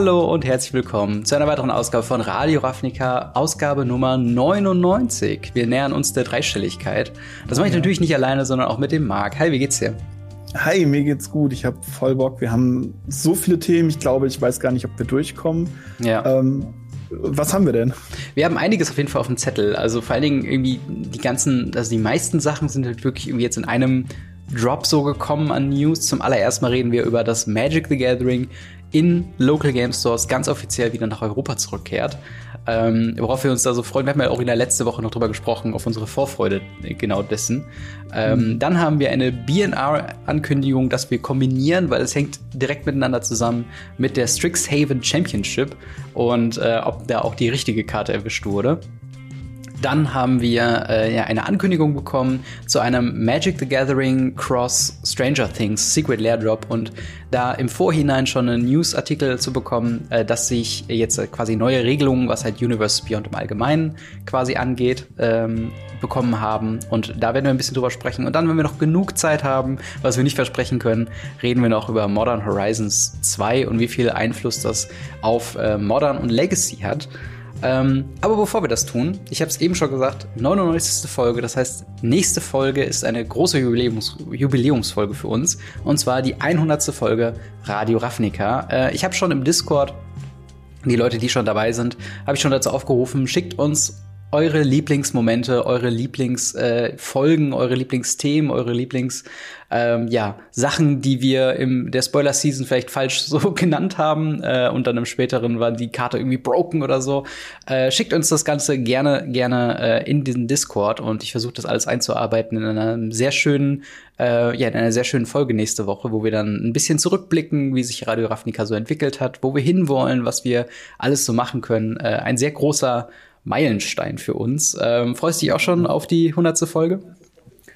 Hallo und herzlich willkommen zu einer weiteren Ausgabe von Radio Ravnica, Ausgabe Nummer 99. Wir nähern uns der Dreistelligkeit. Das mache ich ja. natürlich nicht alleine, sondern auch mit dem Marc. Hi, wie geht's dir? Hi, mir geht's gut. Ich habe voll Bock. Wir haben so viele Themen. Ich glaube, ich weiß gar nicht, ob wir durchkommen. Ja. Ähm, was haben wir denn? Wir haben einiges auf jeden Fall auf dem Zettel. Also vor allen Dingen irgendwie die ganzen, also die meisten Sachen sind halt wirklich irgendwie jetzt in einem Drop so gekommen an News. Zum allerersten Mal reden wir über das Magic the Gathering in Local Game Stores ganz offiziell wieder nach Europa zurückkehrt. Ähm, worauf wir uns da so freuen. Wir haben ja auch in der letzten Woche noch drüber gesprochen, auf unsere Vorfreude genau dessen. Ähm, mhm. Dann haben wir eine BNR-Ankündigung, dass wir kombinieren, weil es hängt direkt miteinander zusammen mit der Strixhaven Championship und äh, ob da auch die richtige Karte erwischt wurde. Dann haben wir äh, ja, eine Ankündigung bekommen zu einem Magic the Gathering Cross Stranger Things Secret Lair Drop und da im Vorhinein schon einen Newsartikel zu bekommen, äh, dass sich jetzt quasi neue Regelungen, was halt Universe Beyond im Allgemeinen quasi angeht, ähm, bekommen haben. Und da werden wir ein bisschen drüber sprechen. Und dann, wenn wir noch genug Zeit haben, was wir nicht versprechen können, reden wir noch über Modern Horizons 2 und wie viel Einfluss das auf äh, Modern und Legacy hat. Ähm, aber bevor wir das tun, ich habe es eben schon gesagt, 99. Folge, das heißt, nächste Folge ist eine große Jubiläums Jubiläumsfolge für uns. Und zwar die 100. Folge Radio Ravnica. Äh, ich habe schon im Discord, die Leute, die schon dabei sind, habe ich schon dazu aufgerufen, schickt uns eure Lieblingsmomente, eure Lieblingsfolgen, äh, eure Lieblingsthemen, eure Lieblings ähm, ja, Sachen, die wir im der Spoiler Season vielleicht falsch so genannt haben äh, und dann im späteren war die Karte irgendwie broken oder so. Äh, schickt uns das Ganze gerne gerne äh, in diesen Discord und ich versuche das alles einzuarbeiten in einer sehr schönen äh, ja in einer sehr schönen Folge nächste Woche, wo wir dann ein bisschen zurückblicken, wie sich Radio Ravnica so entwickelt hat, wo wir hinwollen, was wir alles so machen können. Äh, ein sehr großer Meilenstein für uns. Ähm, freust du dich auch schon auf die 100. Folge?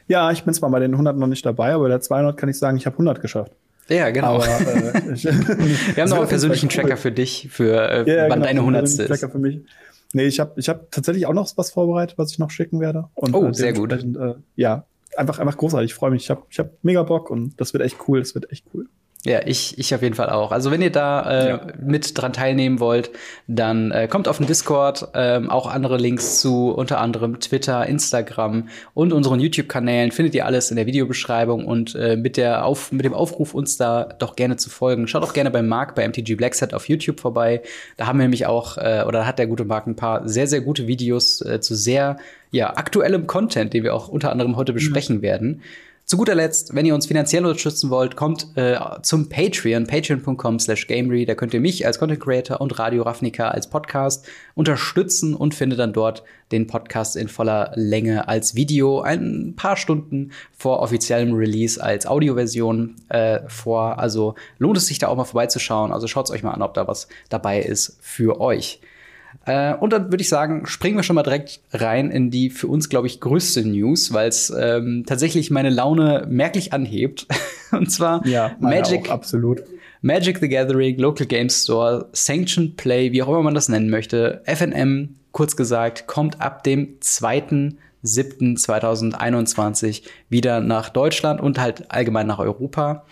Ja, ich bin zwar bei den 100 noch nicht dabei, aber bei der 200 kann ich sagen, ich habe 100 geschafft. Ja, genau. Aber, äh, ich, Wir haben noch einen persönlichen Tracker für dich, für äh, ja, ja, wann genau, deine 100. ist. Tracker für mich. Nee, ich habe ich hab tatsächlich auch noch was vorbereitet, was ich noch schicken werde. Und, oh, äh, sehr gut. Äh, ja, einfach, einfach großartig. Ich freue mich. Ich habe ich hab mega Bock und das wird echt cool. Das wird echt cool. Ja, ich, ich auf jeden Fall auch. Also wenn ihr da äh, ja. mit dran teilnehmen wollt, dann äh, kommt auf den Discord, ähm, auch andere Links zu unter anderem Twitter, Instagram und unseren YouTube-Kanälen findet ihr alles in der Videobeschreibung und äh, mit der auf mit dem Aufruf uns da doch gerne zu folgen. Schaut auch gerne beim Marc bei MTG Blackset auf YouTube vorbei. Da haben wir nämlich auch äh, oder hat der gute Marc ein paar sehr sehr gute Videos äh, zu sehr ja aktuellem Content, den wir auch unter anderem heute besprechen mhm. werden. Zu guter Letzt, wenn ihr uns finanziell unterstützen wollt, kommt äh, zum Patreon, patreon.com slash gamery. Da könnt ihr mich als Content Creator und Radio Ravnica als Podcast unterstützen und findet dann dort den Podcast in voller Länge als Video ein paar Stunden vor offiziellem Release als Audioversion äh, vor. Also lohnt es sich da auch mal vorbeizuschauen. Also schaut es euch mal an, ob da was dabei ist für euch. Äh, und dann würde ich sagen, springen wir schon mal direkt rein in die für uns, glaube ich, größte News, weil es ähm, tatsächlich meine Laune merklich anhebt. und zwar ja, Magic. Auch, absolut. Magic the Gathering, Local Game Store, Sanctioned Play, wie auch immer man das nennen möchte. FNM, kurz gesagt, kommt ab dem 2.7.2021 wieder nach Deutschland und halt allgemein nach Europa.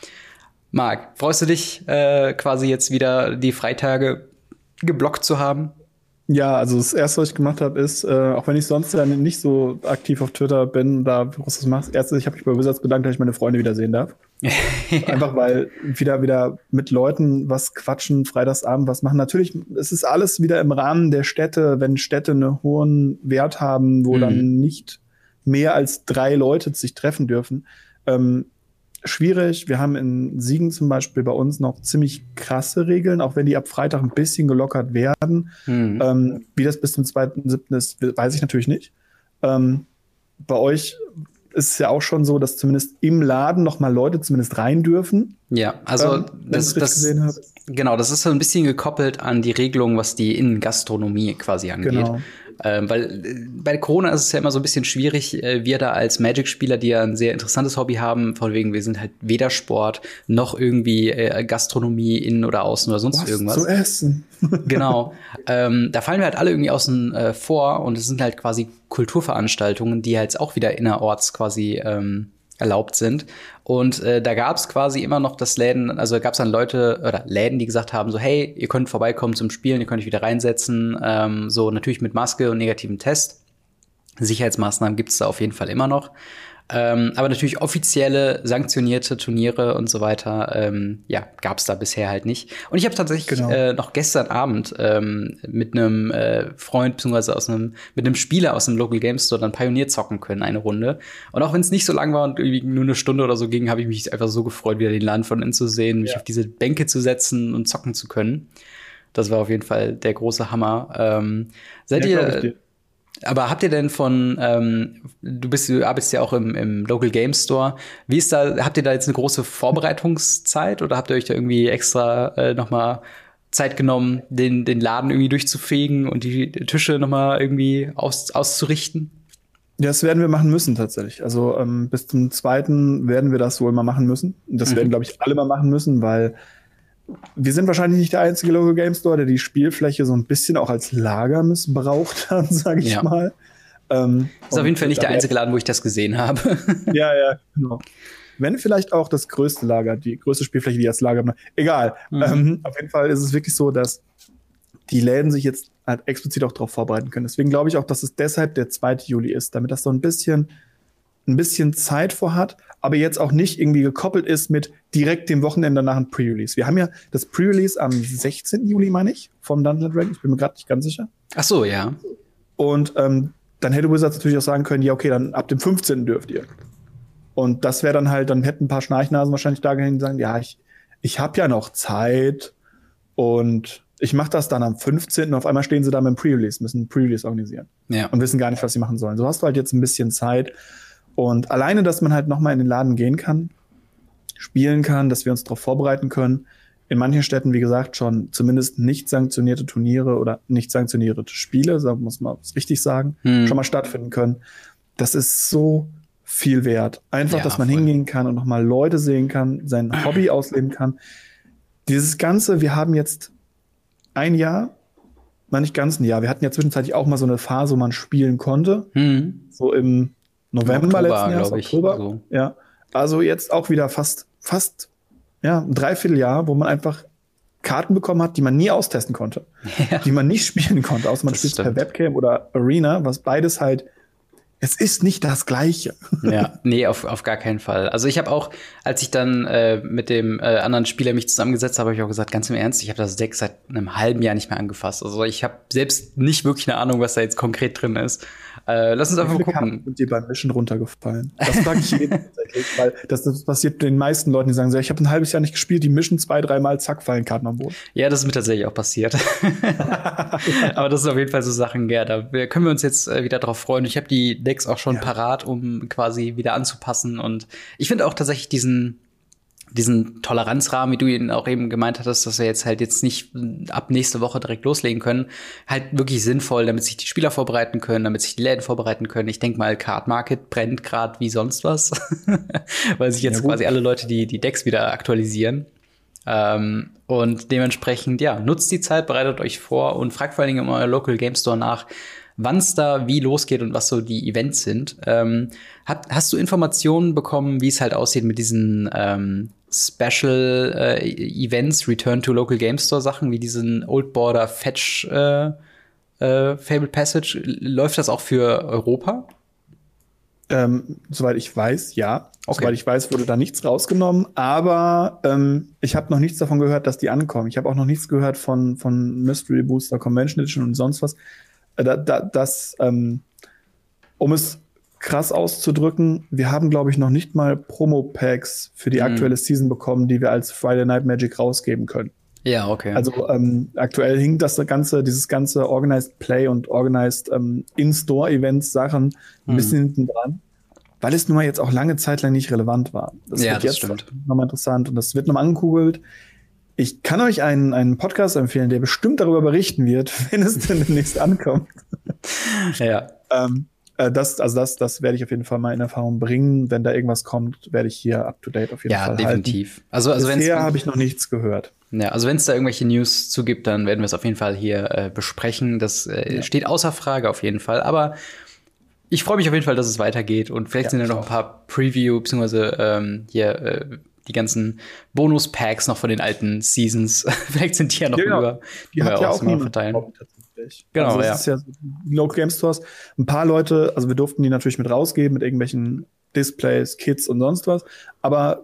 Marc, freust du dich äh, quasi jetzt wieder die Freitage geblockt zu haben? Ja, also das erste, was ich gemacht habe, ist, äh, auch wenn ich sonst ja nicht so aktiv auf Twitter bin, da großes machst, erstens, ich habe mich bei Wizards bedankt, dass ich meine Freunde wiedersehen darf. Einfach weil wieder wieder mit Leuten was quatschen, Freitagsabend was machen. Natürlich, es ist alles wieder im Rahmen der Städte, wenn Städte einen hohen Wert haben, wo mhm. dann nicht mehr als drei Leute sich treffen dürfen. Ähm, schwierig. Wir haben in Siegen zum Beispiel bei uns noch ziemlich krasse Regeln, auch wenn die ab Freitag ein bisschen gelockert werden. Mhm. Ähm, wie das bis zum 2.7. ist, weiß ich natürlich nicht. Ähm, bei euch ist es ja auch schon so, dass zumindest im Laden noch mal Leute zumindest rein dürfen. Ja, also ähm, das, das genau, das ist so ein bisschen gekoppelt an die Regelung, was die Innengastronomie quasi angeht. Genau. Ähm, weil äh, bei Corona ist es ja immer so ein bisschen schwierig, äh, wir da als Magic-Spieler, die ja ein sehr interessantes Hobby haben, von wegen, wir sind halt weder Sport noch irgendwie äh, Gastronomie innen oder außen oder sonst Was irgendwas. Zu essen. genau. Ähm, da fallen wir halt alle irgendwie außen äh, vor und es sind halt quasi Kulturveranstaltungen, die halt auch wieder innerorts quasi ähm, erlaubt sind. Und äh, da gab es quasi immer noch das Läden, also gab es dann Leute oder Läden, die gesagt haben, so hey, ihr könnt vorbeikommen zum Spielen, ihr könnt euch wieder reinsetzen, ähm, so natürlich mit Maske und negativen Test. Sicherheitsmaßnahmen gibt es da auf jeden Fall immer noch. Ähm, aber natürlich offizielle, sanktionierte Turniere und so weiter, ähm, ja, gab es da bisher halt nicht. Und ich habe tatsächlich genau. äh, noch gestern Abend ähm, mit einem äh, Freund beziehungsweise aus einem mit einem Spieler aus dem Local Game Store dann Pionier zocken können eine Runde. Und auch wenn es nicht so lang war und irgendwie nur eine Stunde oder so ging, habe ich mich einfach so gefreut, wieder den Laden von innen zu sehen, mich ja. auf diese Bänke zu setzen und zocken zu können. Das war auf jeden Fall der große Hammer. Ähm, seid ja, ihr aber habt ihr denn von, ähm, du bist, du arbeitest ja auch im, im Local Game Store. Wie ist da, habt ihr da jetzt eine große Vorbereitungszeit oder habt ihr euch da irgendwie extra äh, nochmal Zeit genommen, den, den Laden irgendwie durchzufegen und die Tische nochmal irgendwie aus, auszurichten? Ja, das werden wir machen müssen tatsächlich. Also ähm, bis zum zweiten werden wir das wohl mal machen müssen. Das mhm. werden, glaube ich, alle mal machen müssen, weil wir sind wahrscheinlich nicht der einzige Local Game Store, der die Spielfläche so ein bisschen auch als Lager missbraucht hat, sage ich ja. mal. Ähm, ist auf jeden Fall nicht der einzige Laden, wo ich das gesehen habe. ja, ja, genau. Wenn vielleicht auch das größte Lager, die größte Spielfläche, die als Lager. Egal. Mhm. Ähm, auf jeden Fall ist es wirklich so, dass die Läden sich jetzt halt explizit auch darauf vorbereiten können. Deswegen glaube ich auch, dass es deshalb der 2. Juli ist, damit das so ein bisschen ein bisschen Zeit vor hat, aber jetzt auch nicht irgendwie gekoppelt ist mit direkt dem Wochenende nach einem Pre-Release. Wir haben ja das Pre-Release am 16. Juli, meine ich, von Dungeon Dragon. Ich bin mir gerade nicht ganz sicher. Ach so, ja. Und ähm, dann hätte Wizards natürlich auch sagen können, ja, okay, dann ab dem 15. dürft ihr. Und das wäre dann halt, dann hätten ein paar Schnarchnasen wahrscheinlich da gehängt und sagen, ja, ich, ich habe ja noch Zeit und ich mache das dann am 15. und auf einmal stehen sie da mit dem Pre-Release, müssen ein Pre-Release organisieren. Ja. Und wissen gar nicht, was sie machen sollen. So hast du halt jetzt ein bisschen Zeit. Und alleine, dass man halt nochmal in den Laden gehen kann, spielen kann, dass wir uns darauf vorbereiten können. In manchen Städten, wie gesagt, schon zumindest nicht sanktionierte Turniere oder nicht sanktionierte Spiele, so muss man es richtig sagen, hm. schon mal stattfinden können. Das ist so viel wert. Einfach, ja, dass man voll. hingehen kann und nochmal Leute sehen kann, sein Hobby ausleben kann. Dieses Ganze, wir haben jetzt ein Jahr, nein, nicht ganz ein Jahr, wir hatten ja zwischenzeitlich auch mal so eine Phase, wo man spielen konnte. Hm. So im November Oktober, letzten Jahres, ich, Oktober. So. Ja. Also jetzt auch wieder fast, fast, ja, ein Dreivierteljahr, wo man einfach Karten bekommen hat, die man nie austesten konnte. Ja. Die man nicht spielen konnte, außer man spielt per Webcam oder Arena, was beides halt es ist nicht das Gleiche. Ja, nee, auf, auf gar keinen Fall. Also ich habe auch, als ich dann äh, mit dem äh, anderen Spieler mich zusammengesetzt habe, habe ich auch gesagt, ganz im Ernst, ich habe das Deck seit einem halben Jahr nicht mehr angefasst. Also ich habe selbst nicht wirklich eine Ahnung, was da jetzt konkret drin ist. Äh, lass uns einfach mal gucken. Sind dir beim Mischen runtergefallen? Das frage ich jeden tatsächlich, weil das, das passiert den meisten Leuten, die sagen so, ich habe ein halbes Jahr nicht gespielt, die mischen zwei, dreimal, zack, fallen Karten am Boden. Ja, das ist mir tatsächlich auch passiert. Aber das sind auf jeden Fall so Sachen, ja, da können wir uns jetzt äh, wieder drauf freuen. Ich habe die Decks auch schon ja. parat, um quasi wieder anzupassen. Und ich finde auch tatsächlich diesen diesen Toleranzrahmen, wie du ihn auch eben gemeint hattest, dass wir jetzt halt jetzt nicht ab nächste Woche direkt loslegen können, halt wirklich sinnvoll, damit sich die Spieler vorbereiten können, damit sich die Läden vorbereiten können. Ich denke mal, Card Market brennt gerade wie sonst was, weil sich jetzt ja, quasi alle Leute die, die Decks wieder aktualisieren. Ähm, und dementsprechend, ja, nutzt die Zeit, bereitet euch vor und fragt vor allen Dingen in euer Local Game Store nach, wann es da wie losgeht und was so die Events sind. Ähm, hat, hast du Informationen bekommen, wie es halt aussieht mit diesen ähm, Special äh, Events, Return to Local Game Store Sachen, wie diesen Old Border Fetch äh, äh, Fable Passage? Läuft das auch für Europa? Ähm, soweit ich weiß, ja. Okay. Soweit ich weiß, wurde da nichts rausgenommen. Aber ähm, ich habe noch nichts davon gehört, dass die ankommen. Ich habe auch noch nichts gehört von, von Mystery Booster Convention Edition und sonst was. Äh, da, da, das, ähm, um es krass auszudrücken, wir haben, glaube ich, noch nicht mal Promo-Packs für die mhm. aktuelle Season bekommen, die wir als Friday Night Magic rausgeben können. Ja, okay. Also ähm, aktuell hinkt das ganze, dieses ganze Organized Play und Organized ähm, In-Store-Events Sachen ein mhm. bisschen hinten dran, weil es nun mal jetzt auch lange Zeit lang nicht relevant war. Das ja, wird das jetzt stimmt. nochmal interessant und das wird nochmal angekugelt. Ich kann euch einen, einen Podcast empfehlen, der bestimmt darüber berichten wird, wenn es denn demnächst ankommt. ja. ähm, äh, das, also das, das werde ich auf jeden Fall mal in Erfahrung bringen. Wenn da irgendwas kommt, werde ich hier up to date auf jeden ja, Fall. Ja, definitiv. Halten. Also, also Bisher habe ich noch nichts gehört. Ja, also wenn es da irgendwelche News zu gibt, dann werden wir es auf jeden Fall hier äh, besprechen. Das äh, ja. steht außer Frage auf jeden Fall. Aber ich freue mich auf jeden Fall, dass es weitergeht und vielleicht ja, sind ja noch ein paar Preview bzw. Ähm, hier äh, die ganzen Bonus-Packs noch von den alten Seasons. vielleicht sind die ja noch ja, über. Die hat ja auch niemand verteilen. Genau, also ja. Ist ja Local Game Stores. Ein paar Leute, also wir durften die natürlich mit rausgeben mit irgendwelchen Displays, Kits und sonst was. Aber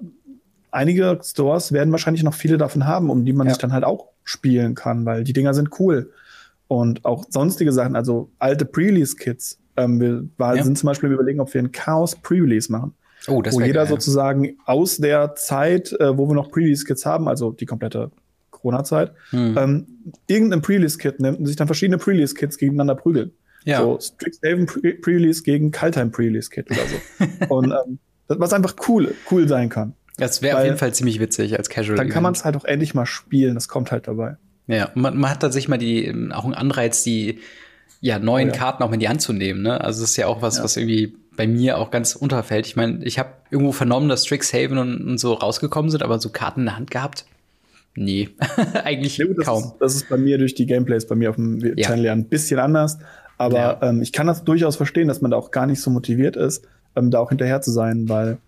einige Stores werden wahrscheinlich noch viele davon haben, um die man ja. sich dann halt auch spielen kann, weil die Dinger sind cool. Und auch sonstige Sachen, also alte Pre-Release-Kits. Ähm, wir war, ja. sind zum Beispiel überlegen, ob wir ein Chaos Pre-Release machen. Oh, das wo jeder geil. sozusagen aus der Zeit, äh, wo wir noch Pre-Release-Kits haben, also die komplette Corona-Zeit, hm. ähm, irgendein Pre-Release-Kit nimmt und sich dann verschiedene Pre-Release-Kits gegeneinander prügeln. Ja. So Strixhaven Pre-Release gegen Kaltheim Pre-Release-Kit oder so. und ähm, was einfach cool, cool sein kann. Das wäre auf jeden Fall ziemlich witzig als Casual. Dann kann man es halt auch endlich mal spielen. Das kommt halt dabei. Ja, man, man hat tatsächlich mal die, auch einen Anreiz, die ja, neuen oh, ja. Karten auch in die Hand zu nehmen. Ne? Also das ist ja auch was, ja. was irgendwie bei mir auch ganz unterfällt. Ich meine, ich habe irgendwo vernommen, dass Strixhaven und, und so rausgekommen sind, aber so Karten in der Hand gehabt? Nee, eigentlich ja, das kaum. Ist, das ist bei mir durch die Gameplays bei mir auf dem Channel ja ein bisschen anders. Aber ähm, ich kann das durchaus verstehen, dass man da auch gar nicht so motiviert ist, ähm, da auch hinterher zu sein, weil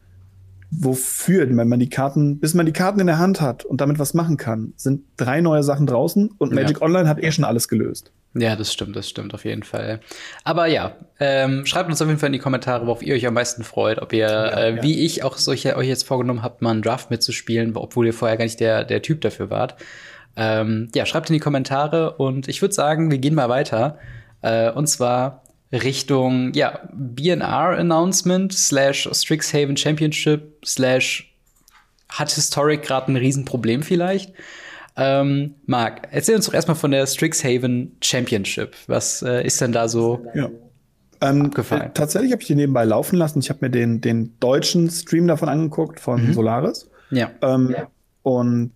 wofür, wenn man die Karten, bis man die Karten in der Hand hat und damit was machen kann, sind drei neue Sachen draußen und Magic ja. Online hat eh schon alles gelöst. Ja, das stimmt, das stimmt auf jeden Fall. Aber ja, ähm, schreibt uns auf jeden Fall in die Kommentare, worauf ihr euch am meisten freut. Ob ihr, ja, äh, ja. wie ich, auch solche, euch jetzt vorgenommen habt, mal einen Draft mitzuspielen, obwohl ihr vorher gar nicht der, der Typ dafür wart. Ähm, ja, schreibt in die Kommentare und ich würde sagen, wir gehen mal weiter. Äh, und zwar Richtung, ja, BNR-Announcement slash Strixhaven Championship slash hat Historic gerade ein Riesenproblem vielleicht. Ähm, Marc, erzähl uns doch erstmal von der Strixhaven Championship. Was äh, ist denn da so ja. ähm? Äh, tatsächlich habe ich die nebenbei laufen lassen. Ich habe mir den, den deutschen Stream davon angeguckt von mhm. Solaris. Ja. Ähm, ja. Und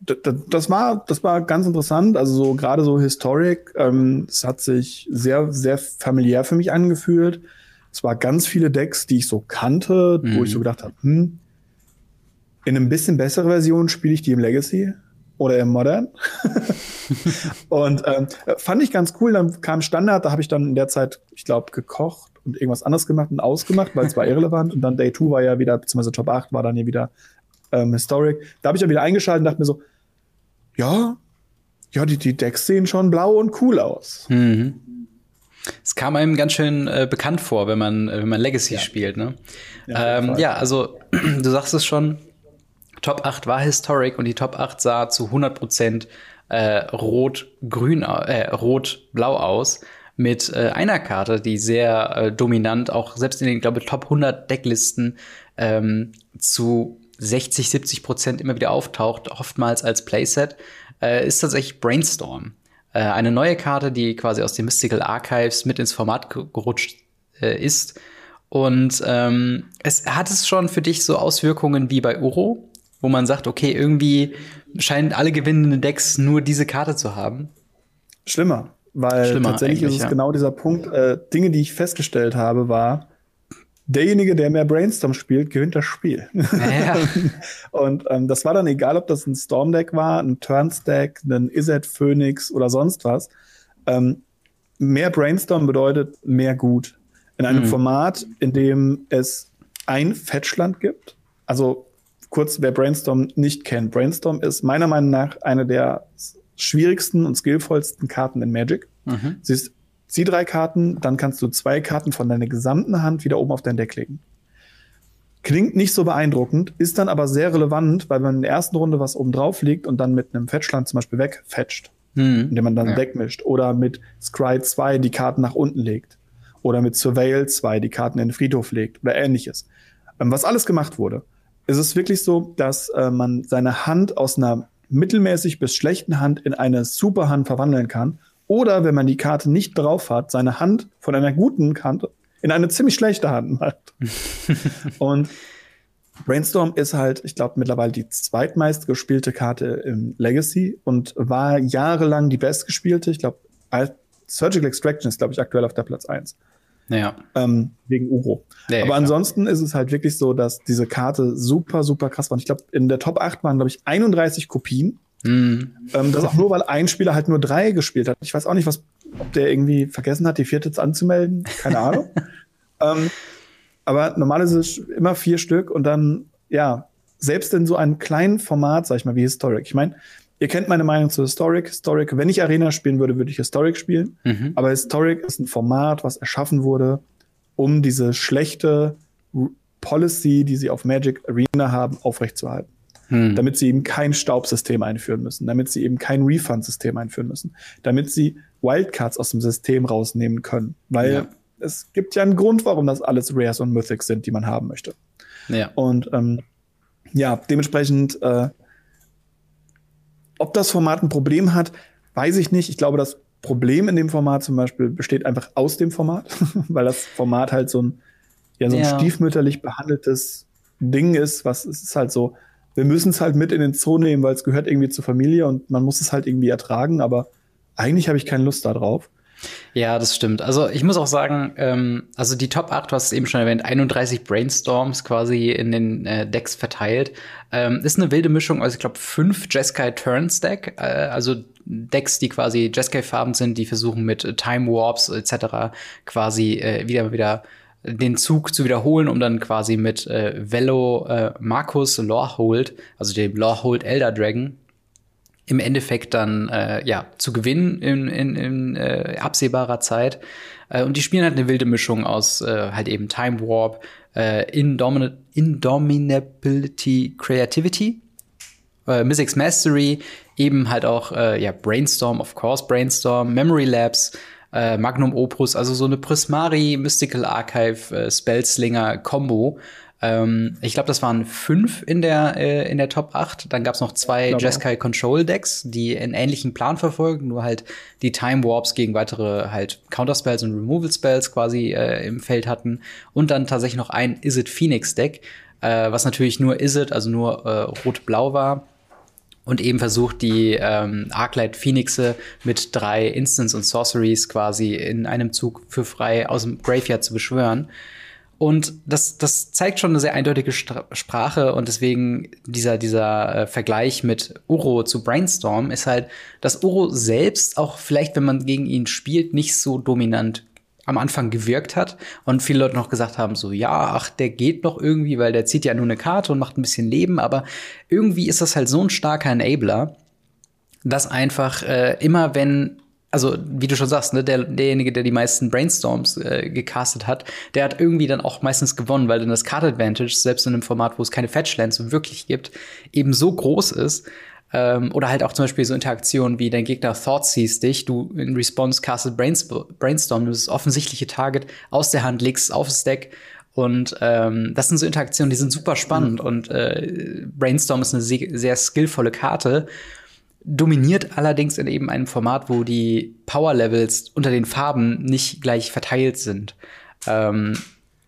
das war, das war ganz interessant. Also so gerade so Historic, ähm, es hat sich sehr, sehr familiär für mich angefühlt. Es war ganz viele Decks, die ich so kannte, mhm. wo ich so gedacht habe, hm, in einem bisschen bessere Version spiele ich die im Legacy oder im Modern. und ähm, fand ich ganz cool. Dann kam Standard, da habe ich dann in der Zeit, ich glaube, gekocht und irgendwas anderes gemacht und ausgemacht, weil es war irrelevant. Und dann Day 2 war ja wieder, beziehungsweise Top 8 war dann hier wieder ähm, Historic. Da habe ich dann wieder eingeschaltet und dachte mir so, ja, ja, die, die Decks sehen schon blau und cool aus. Mhm. Es kam einem ganz schön äh, bekannt vor, wenn man, äh, wenn man Legacy ja. spielt, ne? Ja, ähm, ja, also du sagst es schon, Top 8 war Historic und die Top 8 sah zu 100% äh, rot-grün, äh, rot-blau aus mit äh, einer Karte, die sehr äh, dominant auch selbst in den, glaube ich, Top 100 Decklisten ähm, zu 60, 70 Prozent immer wieder auftaucht, oftmals als Playset, äh, ist tatsächlich Brainstorm. Äh, eine neue Karte, die quasi aus den Mystical Archives mit ins Format gerutscht äh, ist. Und ähm, es hat es schon für dich so Auswirkungen wie bei Uro, wo man sagt, okay, irgendwie scheinen alle gewinnenden Decks nur diese Karte zu haben. Schlimmer, weil Schlimmer tatsächlich ist es ja. genau dieser Punkt. Äh, Dinge, die ich festgestellt habe, war, derjenige, der mehr Brainstorm spielt, gewinnt das Spiel. Ja. und ähm, das war dann egal, ob das ein Storm Deck war, ein Turns Deck, ein Izzet Phoenix oder sonst was. Ähm, mehr Brainstorm bedeutet mehr gut. In einem mhm. Format, in dem es ein Fetchland gibt, also kurz, wer Brainstorm nicht kennt. Brainstorm ist meiner Meinung nach eine der schwierigsten und skillvollsten Karten in Magic. Mhm. Sie ist, zieh drei Karten, dann kannst du zwei Karten von deiner gesamten Hand wieder oben auf dein Deck legen. Klingt nicht so beeindruckend, ist dann aber sehr relevant, weil man in der ersten Runde was oben drauf liegt und dann mit einem Fetchland zum Beispiel wegfetcht, mhm. indem man dann ja. wegmischt. Oder mit Scry 2 die Karten nach unten legt. Oder mit Surveil 2 die Karten in den Friedhof legt oder ähnliches. Ähm, was alles gemacht wurde es ist wirklich so, dass äh, man seine Hand aus einer mittelmäßig bis schlechten Hand in eine super Hand verwandeln kann. Oder wenn man die Karte nicht drauf hat, seine Hand von einer guten Kante in eine ziemlich schlechte Hand macht. und Brainstorm ist halt, ich glaube, mittlerweile die zweitmeist gespielte Karte im Legacy und war jahrelang die bestgespielte. Ich glaube, Surgical Extraction ist, glaube ich, aktuell auf der Platz 1. Ja. Ähm, wegen Uro. Ja, Aber klar. ansonsten ist es halt wirklich so, dass diese Karte super, super krass war. Und ich glaube, in der Top 8 waren, glaube ich, 31 Kopien. Mhm. Ähm, das auch nur, weil ein Spieler halt nur drei gespielt hat. Ich weiß auch nicht, was, ob der irgendwie vergessen hat, die vierte anzumelden. Keine Ahnung. ähm, aber normalerweise es immer vier Stück und dann, ja, selbst in so einem kleinen Format, sag ich mal, wie Historic. Ich meine, ihr kennt meine Meinung zu Historic. Historic, wenn ich Arena spielen würde, würde ich Historic spielen. Mhm. Aber Historic ist ein Format, was erschaffen wurde, um diese schlechte Policy, die sie auf Magic Arena haben, aufrechtzuerhalten. Hm. Damit sie eben kein Staubsystem einführen müssen, damit sie eben kein Refund-System einführen müssen, damit sie Wildcards aus dem System rausnehmen können. Weil ja. es gibt ja einen Grund, warum das alles Rares und Mythics sind, die man haben möchte. Ja. Und ähm, ja, dementsprechend, äh, ob das Format ein Problem hat, weiß ich nicht. Ich glaube, das Problem in dem Format zum Beispiel besteht einfach aus dem Format, weil das Format halt so ein, ja, so ein ja. stiefmütterlich behandeltes Ding ist, was es ist halt so, wir müssen es halt mit in den Zoo nehmen, weil es gehört irgendwie zur Familie und man muss es halt irgendwie ertragen, aber eigentlich habe ich keine Lust darauf. Ja, das stimmt. Also ich muss auch sagen, ähm, also die Top 8, du hast es eben schon erwähnt, 31 Brainstorms quasi in den äh, Decks verteilt. Ähm, ist eine wilde Mischung, also ich glaube fünf Jeskai Turns Deck, äh, also Decks, die quasi Jeskai-Farben sind, die versuchen mit äh, Time Warps etc. quasi äh, wieder wieder den Zug zu wiederholen, um dann quasi mit äh, Velo äh, Markus Lorehold, also dem Lorehold Elder Dragon, im Endeffekt dann äh, ja zu gewinnen in, in, in äh, absehbarer Zeit. Äh, und die spielen halt eine wilde Mischung aus äh, halt eben Time Warp, äh, Indomin Indominability Creativity, äh, Mystics Mastery, eben halt auch äh, ja Brainstorm, of course, Brainstorm, Memory Labs, äh, Magnum Opus, also so eine Prismari Mystical Archive äh, Spellslinger Combo. Ähm, ich glaube, das waren fünf in der, äh, in der Top 8. Dann gab es noch zwei Jeskai Control Decks, die einen ähnlichen Plan verfolgen, nur halt die Time Warps gegen weitere halt Counterspells und Removal Spells quasi äh, im Feld hatten. Und dann tatsächlich noch ein Is It Phoenix Deck, äh, was natürlich nur Is It, also nur äh, rot-blau war. Und eben versucht, die ähm, Arclight Phoenixe mit drei Instants und Sorceries quasi in einem Zug für frei aus dem Graveyard zu beschwören. Und das, das zeigt schon eine sehr eindeutige Stra Sprache und deswegen dieser, dieser äh, Vergleich mit Uro zu Brainstorm ist halt, dass Uro selbst auch vielleicht, wenn man gegen ihn spielt, nicht so dominant am Anfang gewirkt hat und viele Leute noch gesagt haben, so, ja, ach, der geht noch irgendwie, weil der zieht ja nur eine Karte und macht ein bisschen Leben, aber irgendwie ist das halt so ein starker Enabler, dass einfach äh, immer wenn also wie du schon sagst, ne, der, derjenige, der die meisten Brainstorms äh, gecastet hat, der hat irgendwie dann auch meistens gewonnen, weil dann das Card Advantage, selbst in einem Format, wo es keine Fetchlands wirklich gibt, eben so groß ist. Ähm, oder halt auch zum Beispiel so Interaktionen wie dein Gegner Thought sees dich, du in Response castet Brainstorm, du das offensichtliche Target aus der Hand legst aufs Deck und ähm, das sind so Interaktionen, die sind super spannend. Mhm. Und äh, Brainstorm ist eine sehr, sehr skillvolle Karte dominiert allerdings in eben einem Format, wo die Power Levels unter den Farben nicht gleich verteilt sind. Ähm,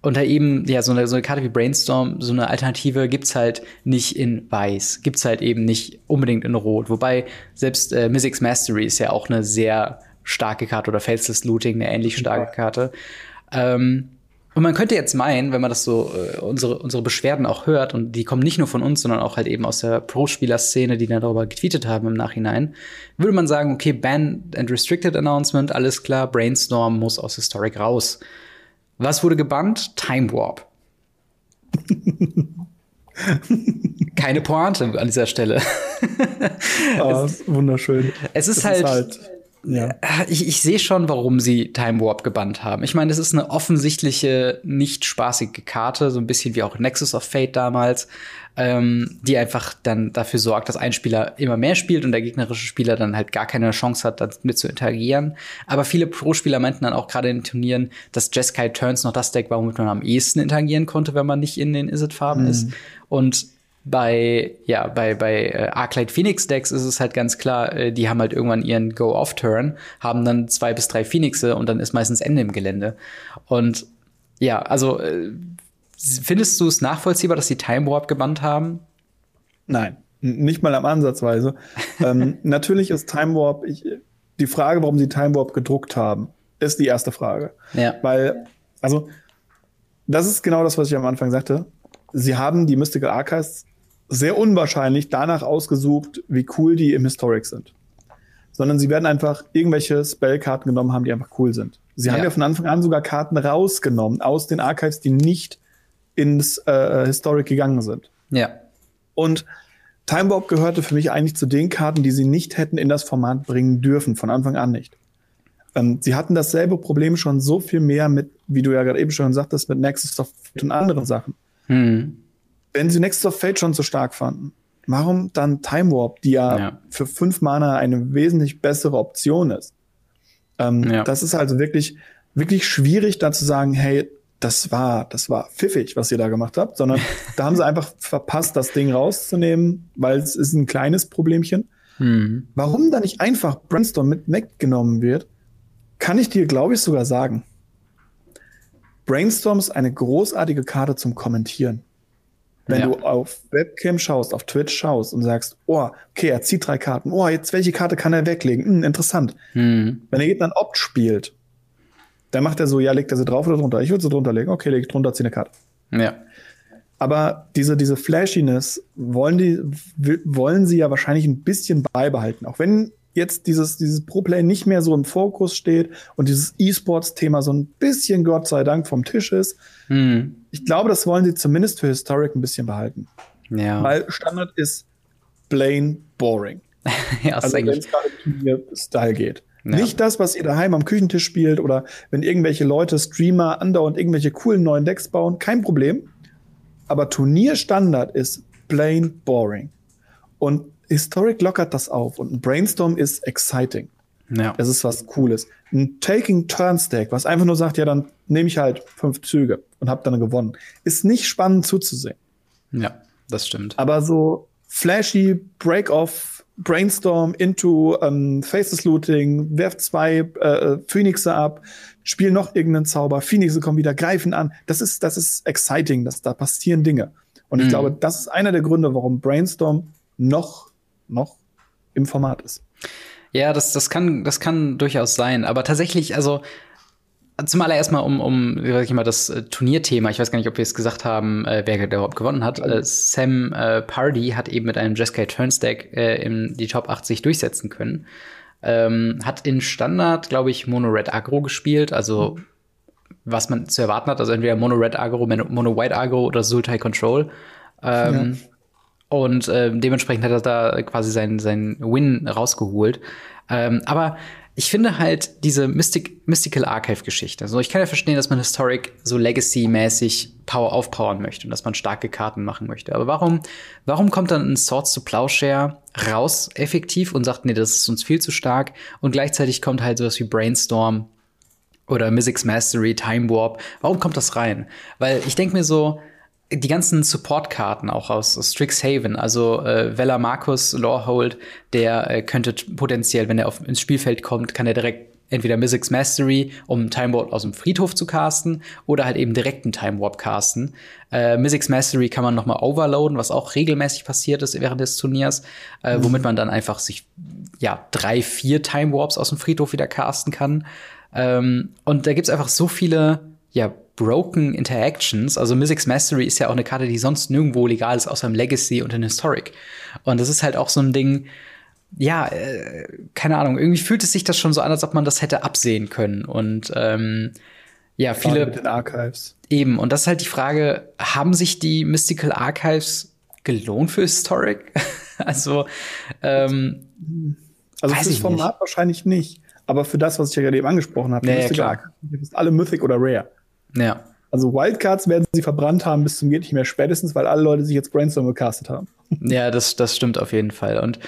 unter eben, ja, so eine, so eine Karte wie Brainstorm, so eine Alternative gibt's halt nicht in Weiß, gibt's halt eben nicht unbedingt in Rot. Wobei selbst äh, Mystics Mastery ist ja auch eine sehr starke Karte oder Faceless Looting eine ähnlich starke ja. Karte. Ähm, und man könnte jetzt meinen, wenn man das so, äh, unsere, unsere Beschwerden auch hört, und die kommen nicht nur von uns, sondern auch halt eben aus der Pro-Spieler-Szene, die dann darüber getweetet haben im Nachhinein, würde man sagen, okay, Ban and Restricted Announcement, alles klar, Brainstorm muss aus Historic raus. Was wurde gebannt? Time Warp. Keine Pointe an dieser Stelle. ah, wunderschön. Es ist, halt, ist halt ja. Äh, ich, ich sehe schon, warum sie Time Warp gebannt haben. Ich meine, es ist eine offensichtliche, nicht spaßige Karte, so ein bisschen wie auch Nexus of Fate damals, ähm, die einfach dann dafür sorgt, dass ein Spieler immer mehr spielt und der gegnerische Spieler dann halt gar keine Chance hat, damit zu interagieren. Aber viele Pro-Spieler meinten dann auch gerade in den Turnieren, dass Jeskai Turns noch das Deck war, womit man am ehesten interagieren konnte, wenn man nicht in den Izzet-Farben mhm. ist. Und bei, ja, bei, bei äh, Arclight Phoenix Decks ist es halt ganz klar, äh, die haben halt irgendwann ihren Go-Off-Turn, haben dann zwei bis drei Phoenixe und dann ist meistens Ende im Gelände. Und ja, also äh, findest du es nachvollziehbar, dass die Time Warp gebannt haben? Nein, nicht mal am Ansatzweise. ähm, natürlich ist Time Warp, ich, die Frage, warum sie Time Warp gedruckt haben, ist die erste Frage. Ja. Weil, also, das ist genau das, was ich am Anfang sagte. Sie haben die Mystical Archives sehr unwahrscheinlich danach ausgesucht, wie cool die im Historic sind. sondern sie werden einfach irgendwelche Spellkarten genommen haben, die einfach cool sind. Sie ja. haben ja von Anfang an sogar Karten rausgenommen aus den Archives, die nicht ins äh, Historic gegangen sind. Ja. Und Time Warp gehörte für mich eigentlich zu den Karten, die sie nicht hätten in das Format bringen dürfen, von Anfang an nicht. Ähm, sie hatten dasselbe Problem schon so viel mehr mit, wie du ja gerade eben schon sagtest, mit Nexus of Fate und anderen Sachen. Hm. Wenn sie Nexus of Fate schon so stark fanden, warum dann Time Warp, die ja, ja. für fünf Mana eine wesentlich bessere Option ist? Ähm, ja. Das ist also wirklich, wirklich schwierig, da zu sagen, hey, das war, das war pfiffig, was ihr da gemacht habt, sondern da haben sie einfach verpasst, das Ding rauszunehmen, weil es ist ein kleines Problemchen. Hm. Warum da nicht einfach Brainstorm mit weggenommen wird, kann ich dir, glaube ich, sogar sagen. Brainstorm ist eine großartige Karte zum Kommentieren. Wenn ja. du auf Webcam schaust, auf Twitch schaust und sagst, oh, okay, er zieht drei Karten, oh, jetzt welche Karte kann er weglegen? Hm, interessant. Hm. Wenn er geht dann Opt spielt, dann macht er so, ja, legt er sie drauf oder drunter? Ich würde sie drunter legen. Okay, leg ich drunter, zieh eine Karte. Ja. Aber diese, diese Flashiness wollen die, wollen sie ja wahrscheinlich ein bisschen beibehalten. Auch wenn jetzt dieses, dieses Pro-Play nicht mehr so im Fokus steht und dieses E-Sports-Thema so ein bisschen, Gott sei Dank, vom Tisch ist. Hm. Ich glaube, das wollen sie zumindest für Historic ein bisschen behalten. Ja. Weil Standard ist plain boring. ja, also wenn es gerade Turnier-Style geht. Ja. Nicht das, was ihr daheim am Küchentisch spielt oder wenn irgendwelche Leute, Streamer, andauernd irgendwelche coolen neuen Decks bauen, kein Problem. Aber Turnierstandard ist plain boring. Und Historic lockert das auf und ein Brainstorm ist exciting. Ja. Es ist was Cooles. Ein Taking Turns Deck, was einfach nur sagt, ja, dann nehme ich halt fünf Züge und hab dann gewonnen, ist nicht spannend zuzusehen. Ja, das stimmt. Aber so flashy Break-off Brainstorm into ähm, Faces Looting, werft zwei äh, Phoenixe ab, spiel noch irgendeinen Zauber, Phoenixe kommen wieder, greifen an. Das ist, das ist exciting, dass da passieren Dinge. Und ich mhm. glaube, das ist einer der Gründe, warum Brainstorm noch noch im Format ist. Ja, das, das, kann, das kann durchaus sein. Aber tatsächlich, also zum allererst mal um, um wie ich mal, das äh, Turnierthema. Ich weiß gar nicht, ob wir es gesagt haben, äh, wer überhaupt gewonnen hat. Äh, Sam äh, Pardy hat eben mit einem Jeskai Turnstack äh, in die Top 80 durchsetzen können. Ähm, hat in Standard, glaube ich, Mono Red Agro gespielt, also mhm. was man zu erwarten hat, also entweder Mono Red Agro, Mono White Agro oder Sultai Control. Ähm, ja. Und äh, dementsprechend hat er da quasi seinen, seinen Win rausgeholt. Ähm, aber ich finde halt diese Mystic, Mystical Archive-Geschichte. Also ich kann ja verstehen, dass man Historic so Legacy-mäßig Power aufpowern möchte und dass man starke Karten machen möchte. Aber warum, warum kommt dann ein Swords to Plowshare raus effektiv und sagt, nee, das ist uns viel zu stark und gleichzeitig kommt halt sowas wie Brainstorm oder Mystics Mastery, Time Warp. Warum kommt das rein? Weil ich denke mir so, die ganzen Support-Karten auch aus, Strixhaven, also äh, Vela Markus Lorehold, der äh, könnte potenziell, wenn er auf, ins Spielfeld kommt, kann er direkt entweder Mystics Mastery, um Time Warp aus dem Friedhof zu casten, oder halt eben direkt einen Time Warp casten. Äh, Mystics Mastery kann man noch mal overloaden, was auch regelmäßig passiert ist während des Turniers, äh, mhm. womit man dann einfach sich ja drei, vier Time Warps aus dem Friedhof wieder casten kann. Ähm, und da gibt's einfach so viele ja Broken Interactions. Also Mystics Mastery ist ja auch eine Karte, die sonst nirgendwo legal ist, außer im Legacy und in Historic. Und das ist halt auch so ein Ding, ja, äh, keine Ahnung, irgendwie fühlt es sich das schon so an, als ob man das hätte absehen können. Und ähm, ja, viele. Mit den Archives. Eben. Und das ist halt die Frage, haben sich die Mystical Archives gelohnt für Historic? also, ähm, also fürs Format nicht. wahrscheinlich nicht. Aber für das, was ich ja gerade eben angesprochen habe, ja, ja, Archives, alle Mythic oder Rare. Ja. Also Wildcards werden sie verbrannt haben bis zum geht nicht mehr spätestens, weil alle Leute sich jetzt Brainstorm gecastet haben. Ja, das, das stimmt auf jeden Fall. Und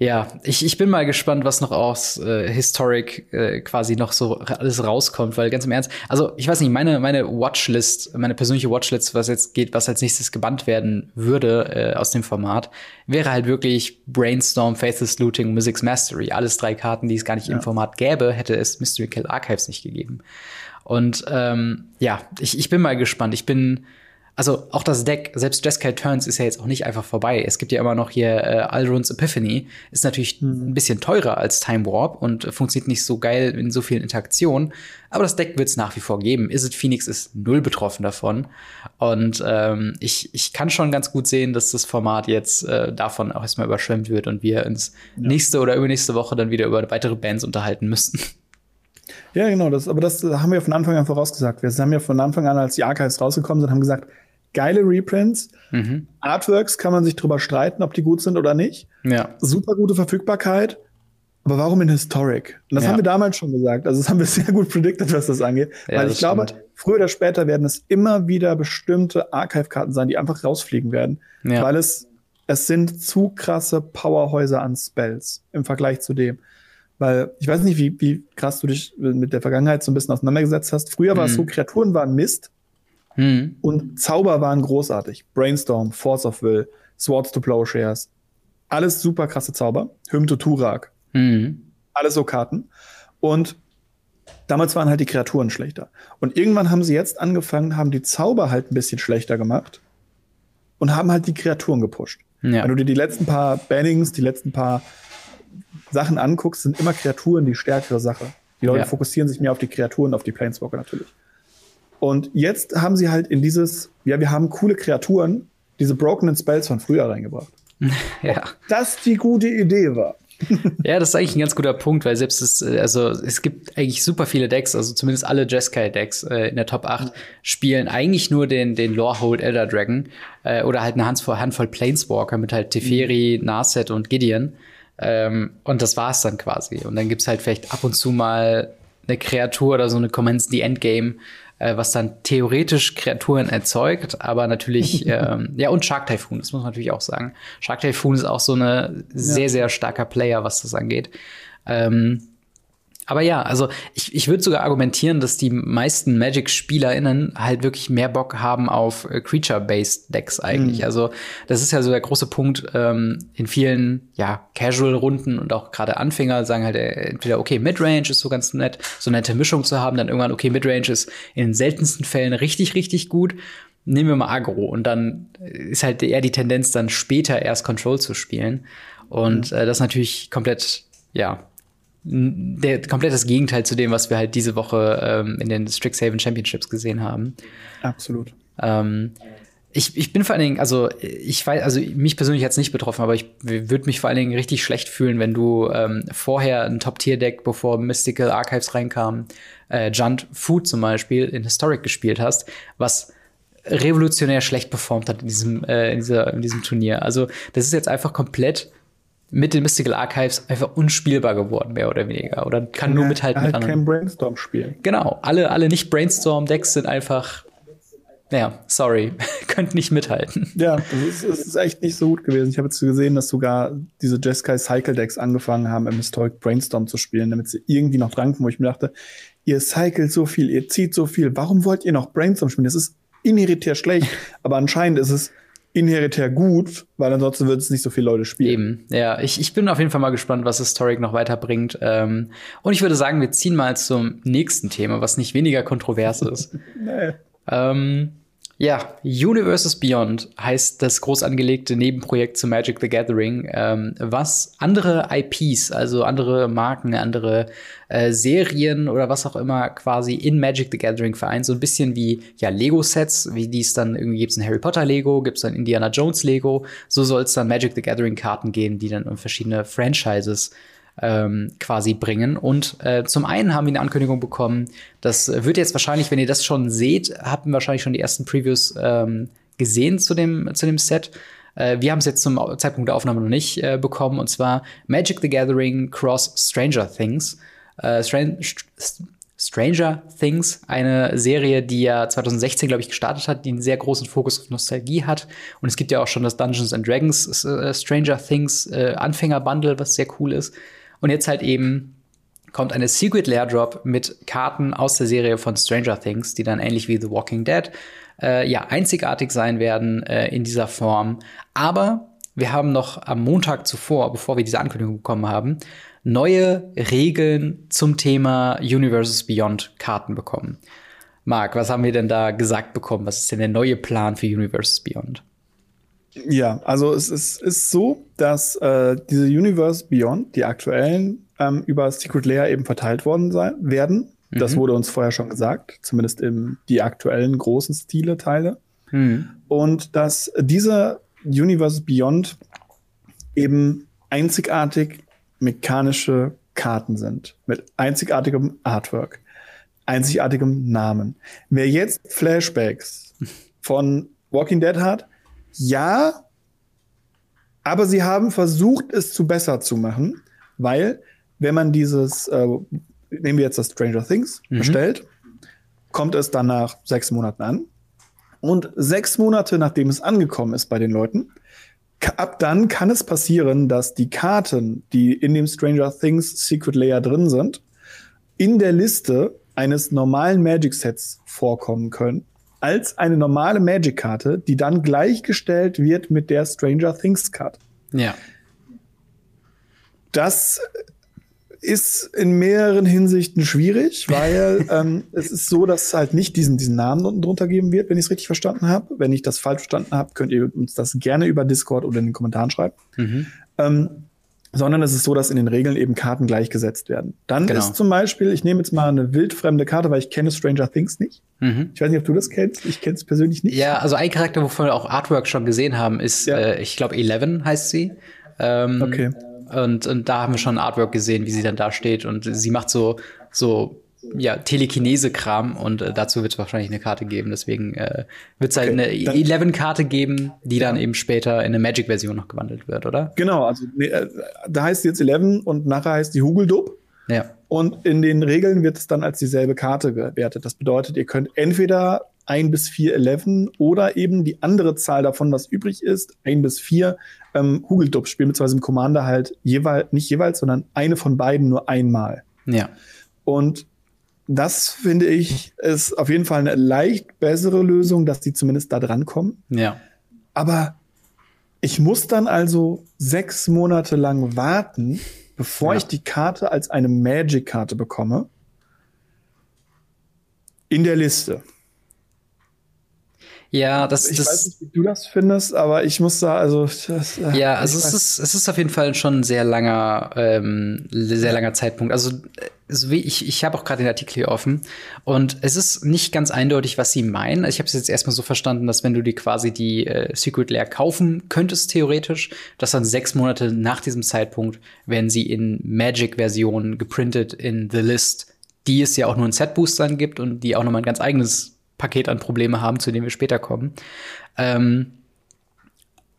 ja, ich, ich bin mal gespannt, was noch aus äh, Historic äh, quasi noch so alles rauskommt, weil ganz im Ernst, also ich weiß nicht, meine, meine Watchlist, meine persönliche Watchlist, was jetzt geht, was als nächstes gebannt werden würde äh, aus dem Format, wäre halt wirklich Brainstorm, Faithless Looting, Mystics Mastery. Alles drei Karten, die es gar nicht ja. im Format gäbe, hätte es Mystery Kill Archives nicht gegeben. Und ähm, ja, ich, ich bin mal gespannt. Ich bin also auch das Deck, selbst Jeskai Turns ist ja jetzt auch nicht einfach vorbei. Es gibt ja immer noch hier äh, Alrun's Epiphany, ist natürlich mhm. ein bisschen teurer als Time Warp und funktioniert nicht so geil in so vielen Interaktionen. Aber das Deck wird es nach wie vor geben. Izzet Phoenix ist null betroffen davon. Und ähm, ich, ich kann schon ganz gut sehen, dass das Format jetzt äh, davon auch erstmal überschwemmt wird und wir uns ja. nächste oder übernächste Woche dann wieder über weitere Bands unterhalten müssen. Ja, genau, das, aber das haben wir von Anfang an vorausgesagt. Wir haben ja von Anfang an, als die Archives rausgekommen sind, haben gesagt, geile Reprints. Mhm. Artworks kann man sich drüber streiten, ob die gut sind oder nicht. Ja. Super gute Verfügbarkeit. Aber warum in Historic? Und das ja. haben wir damals schon gesagt. Also das haben wir sehr gut predicted, was das angeht. Ja, Weil ich glaube, früher oder später werden es immer wieder bestimmte Archive-Karten sein, die einfach rausfliegen werden. Ja. Weil es, es sind zu krasse Powerhäuser an Spells im Vergleich zu dem. Weil ich weiß nicht, wie, wie krass du dich mit der Vergangenheit so ein bisschen auseinandergesetzt hast. Früher mhm. war es so, Kreaturen waren Mist Mhm. Und Zauber waren großartig. Brainstorm, Force of Will, Swords to Plowshares. Alles super krasse Zauber. Hymn to Turak. Mhm. Alles so Karten. Und damals waren halt die Kreaturen schlechter. Und irgendwann haben sie jetzt angefangen, haben die Zauber halt ein bisschen schlechter gemacht und haben halt die Kreaturen gepusht. Ja. Wenn du dir die letzten paar Bannings, die letzten paar Sachen anguckst, sind immer Kreaturen die stärkere Sache. Die Leute ja. fokussieren sich mehr auf die Kreaturen, auf die Planeswalker natürlich. Und jetzt haben sie halt in dieses, ja, wir haben coole Kreaturen, diese Broken Spells von früher reingebracht. ja. Ob das die gute Idee war. ja, das ist eigentlich ein ganz guter Punkt, weil selbst es, also es gibt eigentlich super viele Decks, also zumindest alle Jeskai-Decks äh, in der Top 8 mhm. spielen eigentlich nur den, den Lorehold Elder Dragon äh, oder halt eine Handvoll, Handvoll Planeswalker mit halt Teferi, mhm. Narset und Gideon. Ähm, und das war's dann quasi. Und dann gibt's halt vielleicht ab und zu mal eine Kreatur oder so eine Commence the Endgame, äh, was dann theoretisch Kreaturen erzeugt, aber natürlich, ähm, ja, und Shark Typhoon, das muss man natürlich auch sagen. Shark Typhoon ist auch so eine sehr, sehr starker Player, was das angeht. Ähm, aber ja, also ich, ich würde sogar argumentieren, dass die meisten Magic-SpielerInnen halt wirklich mehr Bock haben auf äh, Creature-Based Decks eigentlich. Mhm. Also das ist ja so der große Punkt ähm, in vielen ja, Casual-Runden und auch gerade Anfänger sagen halt äh, entweder, okay, Midrange ist so ganz nett, so eine nette Mischung zu haben, dann irgendwann, okay, Midrange ist in den seltensten Fällen richtig, richtig gut. Nehmen wir mal Agro und dann ist halt eher die Tendenz, dann später erst Control zu spielen. Und mhm. äh, das ist natürlich komplett ja, der komplett das Gegenteil zu dem, was wir halt diese Woche ähm, in den Strixhaven Championships gesehen haben. Absolut. Ähm, ich, ich bin vor allen Dingen, also ich weiß, also mich persönlich hat es nicht betroffen, aber ich würde mich vor allen Dingen richtig schlecht fühlen, wenn du ähm, vorher ein Top-Tier-Deck, bevor Mystical Archives reinkam, äh, Junt Food zum Beispiel in Historic gespielt hast, was revolutionär schlecht performt hat in diesem, äh, in, dieser, in diesem Turnier. Also das ist jetzt einfach komplett mit den Mystical Archives einfach unspielbar geworden, mehr oder weniger. Oder kann ja, nur mithalten halt mit anderen. kein Brainstorm spielen. Genau. Alle, alle nicht Brainstorm-Decks sind einfach, naja, sorry, könnt nicht mithalten. Ja, das ist, das ist echt nicht so gut gewesen. Ich habe jetzt gesehen, dass sogar diese Jeskai Cycle Decks angefangen haben, im Historic Brainstorm zu spielen, damit sie irgendwie noch dranken, wo ich mir dachte, ihr cycelt so viel, ihr zieht so viel, warum wollt ihr noch Brainstorm spielen? Das ist inheritär schlecht, aber anscheinend ist es inheritär gut, weil ansonsten wird es nicht so viele Leute spielen. Eben, ja. Ich, ich bin auf jeden Fall mal gespannt, was Historic noch weiterbringt. Ähm, und ich würde sagen, wir ziehen mal zum nächsten Thema, was nicht weniger kontrovers ist. nee. ähm, ja, Universes Beyond heißt das groß angelegte Nebenprojekt zu Magic the Gathering, ähm, was andere IPs, also andere Marken, andere äh, Serien oder was auch immer quasi in Magic the Gathering vereint. So ein bisschen wie ja Lego-Sets, wie die es dann irgendwie gibt es ein Harry Potter Lego, gibt es ein Indiana Jones Lego. So soll es dann Magic the Gathering Karten geben, die dann in verschiedene Franchises ähm, quasi bringen. Und äh, zum einen haben wir eine Ankündigung bekommen, das wird jetzt wahrscheinlich, wenn ihr das schon seht, habt ihr wahrscheinlich schon die ersten Previews ähm, gesehen zu dem, zu dem Set. Äh, wir haben es jetzt zum Zeitpunkt der Aufnahme noch nicht äh, bekommen, und zwar Magic the Gathering Cross Stranger Things. Äh, Stran Stranger Things, eine Serie, die ja 2016, glaube ich, gestartet hat, die einen sehr großen Fokus auf Nostalgie hat. Und es gibt ja auch schon das Dungeons and Dragons äh, Stranger Things äh, Anfänger-Bundle, was sehr cool ist. Und jetzt halt eben kommt eine Secret Lair Drop mit Karten aus der Serie von Stranger Things, die dann ähnlich wie The Walking Dead äh, ja einzigartig sein werden äh, in dieser Form. Aber wir haben noch am Montag zuvor, bevor wir diese Ankündigung bekommen haben, neue Regeln zum Thema Universes Beyond Karten bekommen. Marc, was haben wir denn da gesagt bekommen? Was ist denn der neue Plan für Universes Beyond? Ja, also es ist, ist so, dass äh, diese Universe Beyond, die aktuellen, ähm, über Secret Layer eben verteilt worden sein, werden. Mhm. Das wurde uns vorher schon gesagt, zumindest im die aktuellen großen Stile Teile. Mhm. Und dass diese Universe Beyond eben einzigartig mechanische Karten sind mit einzigartigem Artwork einzigartigem Namen. Wer jetzt Flashbacks von Walking Dead hat, ja, aber sie haben versucht, es zu besser zu machen, weil wenn man dieses, äh, nehmen wir jetzt das Stranger Things, mhm. bestellt, kommt es dann nach sechs Monaten an. Und sechs Monate nachdem es angekommen ist bei den Leuten, ab dann kann es passieren, dass die Karten, die in dem Stranger Things Secret Layer drin sind, in der Liste eines normalen Magic-Sets vorkommen können, als eine normale Magic-Karte, die dann gleichgestellt wird mit der Stranger Things-Karte. Ja. Das ist in mehreren Hinsichten schwierig, weil ähm, es ist so, dass es halt nicht diesen, diesen Namen unten drunter geben wird, wenn ich es richtig verstanden habe. Wenn ich das falsch verstanden habe, könnt ihr uns das gerne über Discord oder in den Kommentaren schreiben. Mhm. Ähm, sondern es ist so, dass in den Regeln eben Karten gleichgesetzt werden. Dann genau. ist zum Beispiel, ich nehme jetzt mal eine wildfremde Karte, weil ich kenne Stranger Things nicht. Mhm. Ich weiß nicht, ob du das kennst. Ich kenne es persönlich nicht. Ja, also ein Charakter, wovon wir auch Artwork schon gesehen haben, ist, ja. äh, ich glaube, Eleven heißt sie. Ähm, okay. Und, und da haben wir schon Artwork gesehen, wie sie dann da steht. Und sie macht so, so ja, Telekinese-Kram und äh, dazu wird es wahrscheinlich eine Karte geben. Deswegen äh, wird es halt okay, eine Eleven-Karte geben, die dann eben später in eine Magic-Version noch gewandelt wird, oder? Genau, also nee, äh, da heißt sie jetzt Eleven und nachher heißt die Hugeldub. Ja. Und in den Regeln wird es dann als dieselbe Karte gewertet. Das bedeutet, ihr könnt entweder ein bis vier Eleven oder eben die andere Zahl davon, was übrig ist, ein bis vier ähm, Hugeldub spielen, beziehungsweise im Commander halt jeweils, nicht jeweils, sondern eine von beiden nur einmal. Ja. Und das finde ich ist auf jeden Fall eine leicht bessere Lösung, dass die zumindest da dran kommen. Ja. Aber ich muss dann also sechs Monate lang warten, bevor ja. ich die Karte als eine Magic-Karte bekomme. In der Liste. Ja, das, ich das, weiß nicht, wie du das findest, aber ich muss da, also das, äh, ja, also es ist, es ist auf jeden Fall schon ein sehr langer, ähm, sehr langer Zeitpunkt. Also, so wie ich, ich habe auch gerade den Artikel hier offen und es ist nicht ganz eindeutig, was sie meinen. Ich habe es jetzt erstmal so verstanden, dass wenn du dir quasi die äh, Secret Lair kaufen könntest theoretisch, dass dann sechs Monate nach diesem Zeitpunkt werden sie in Magic-Versionen geprintet in The List, die es ja auch nur in Set-Boostern gibt und die auch nochmal ein ganz eigenes Paket an Probleme haben, zu denen wir später kommen. Ähm,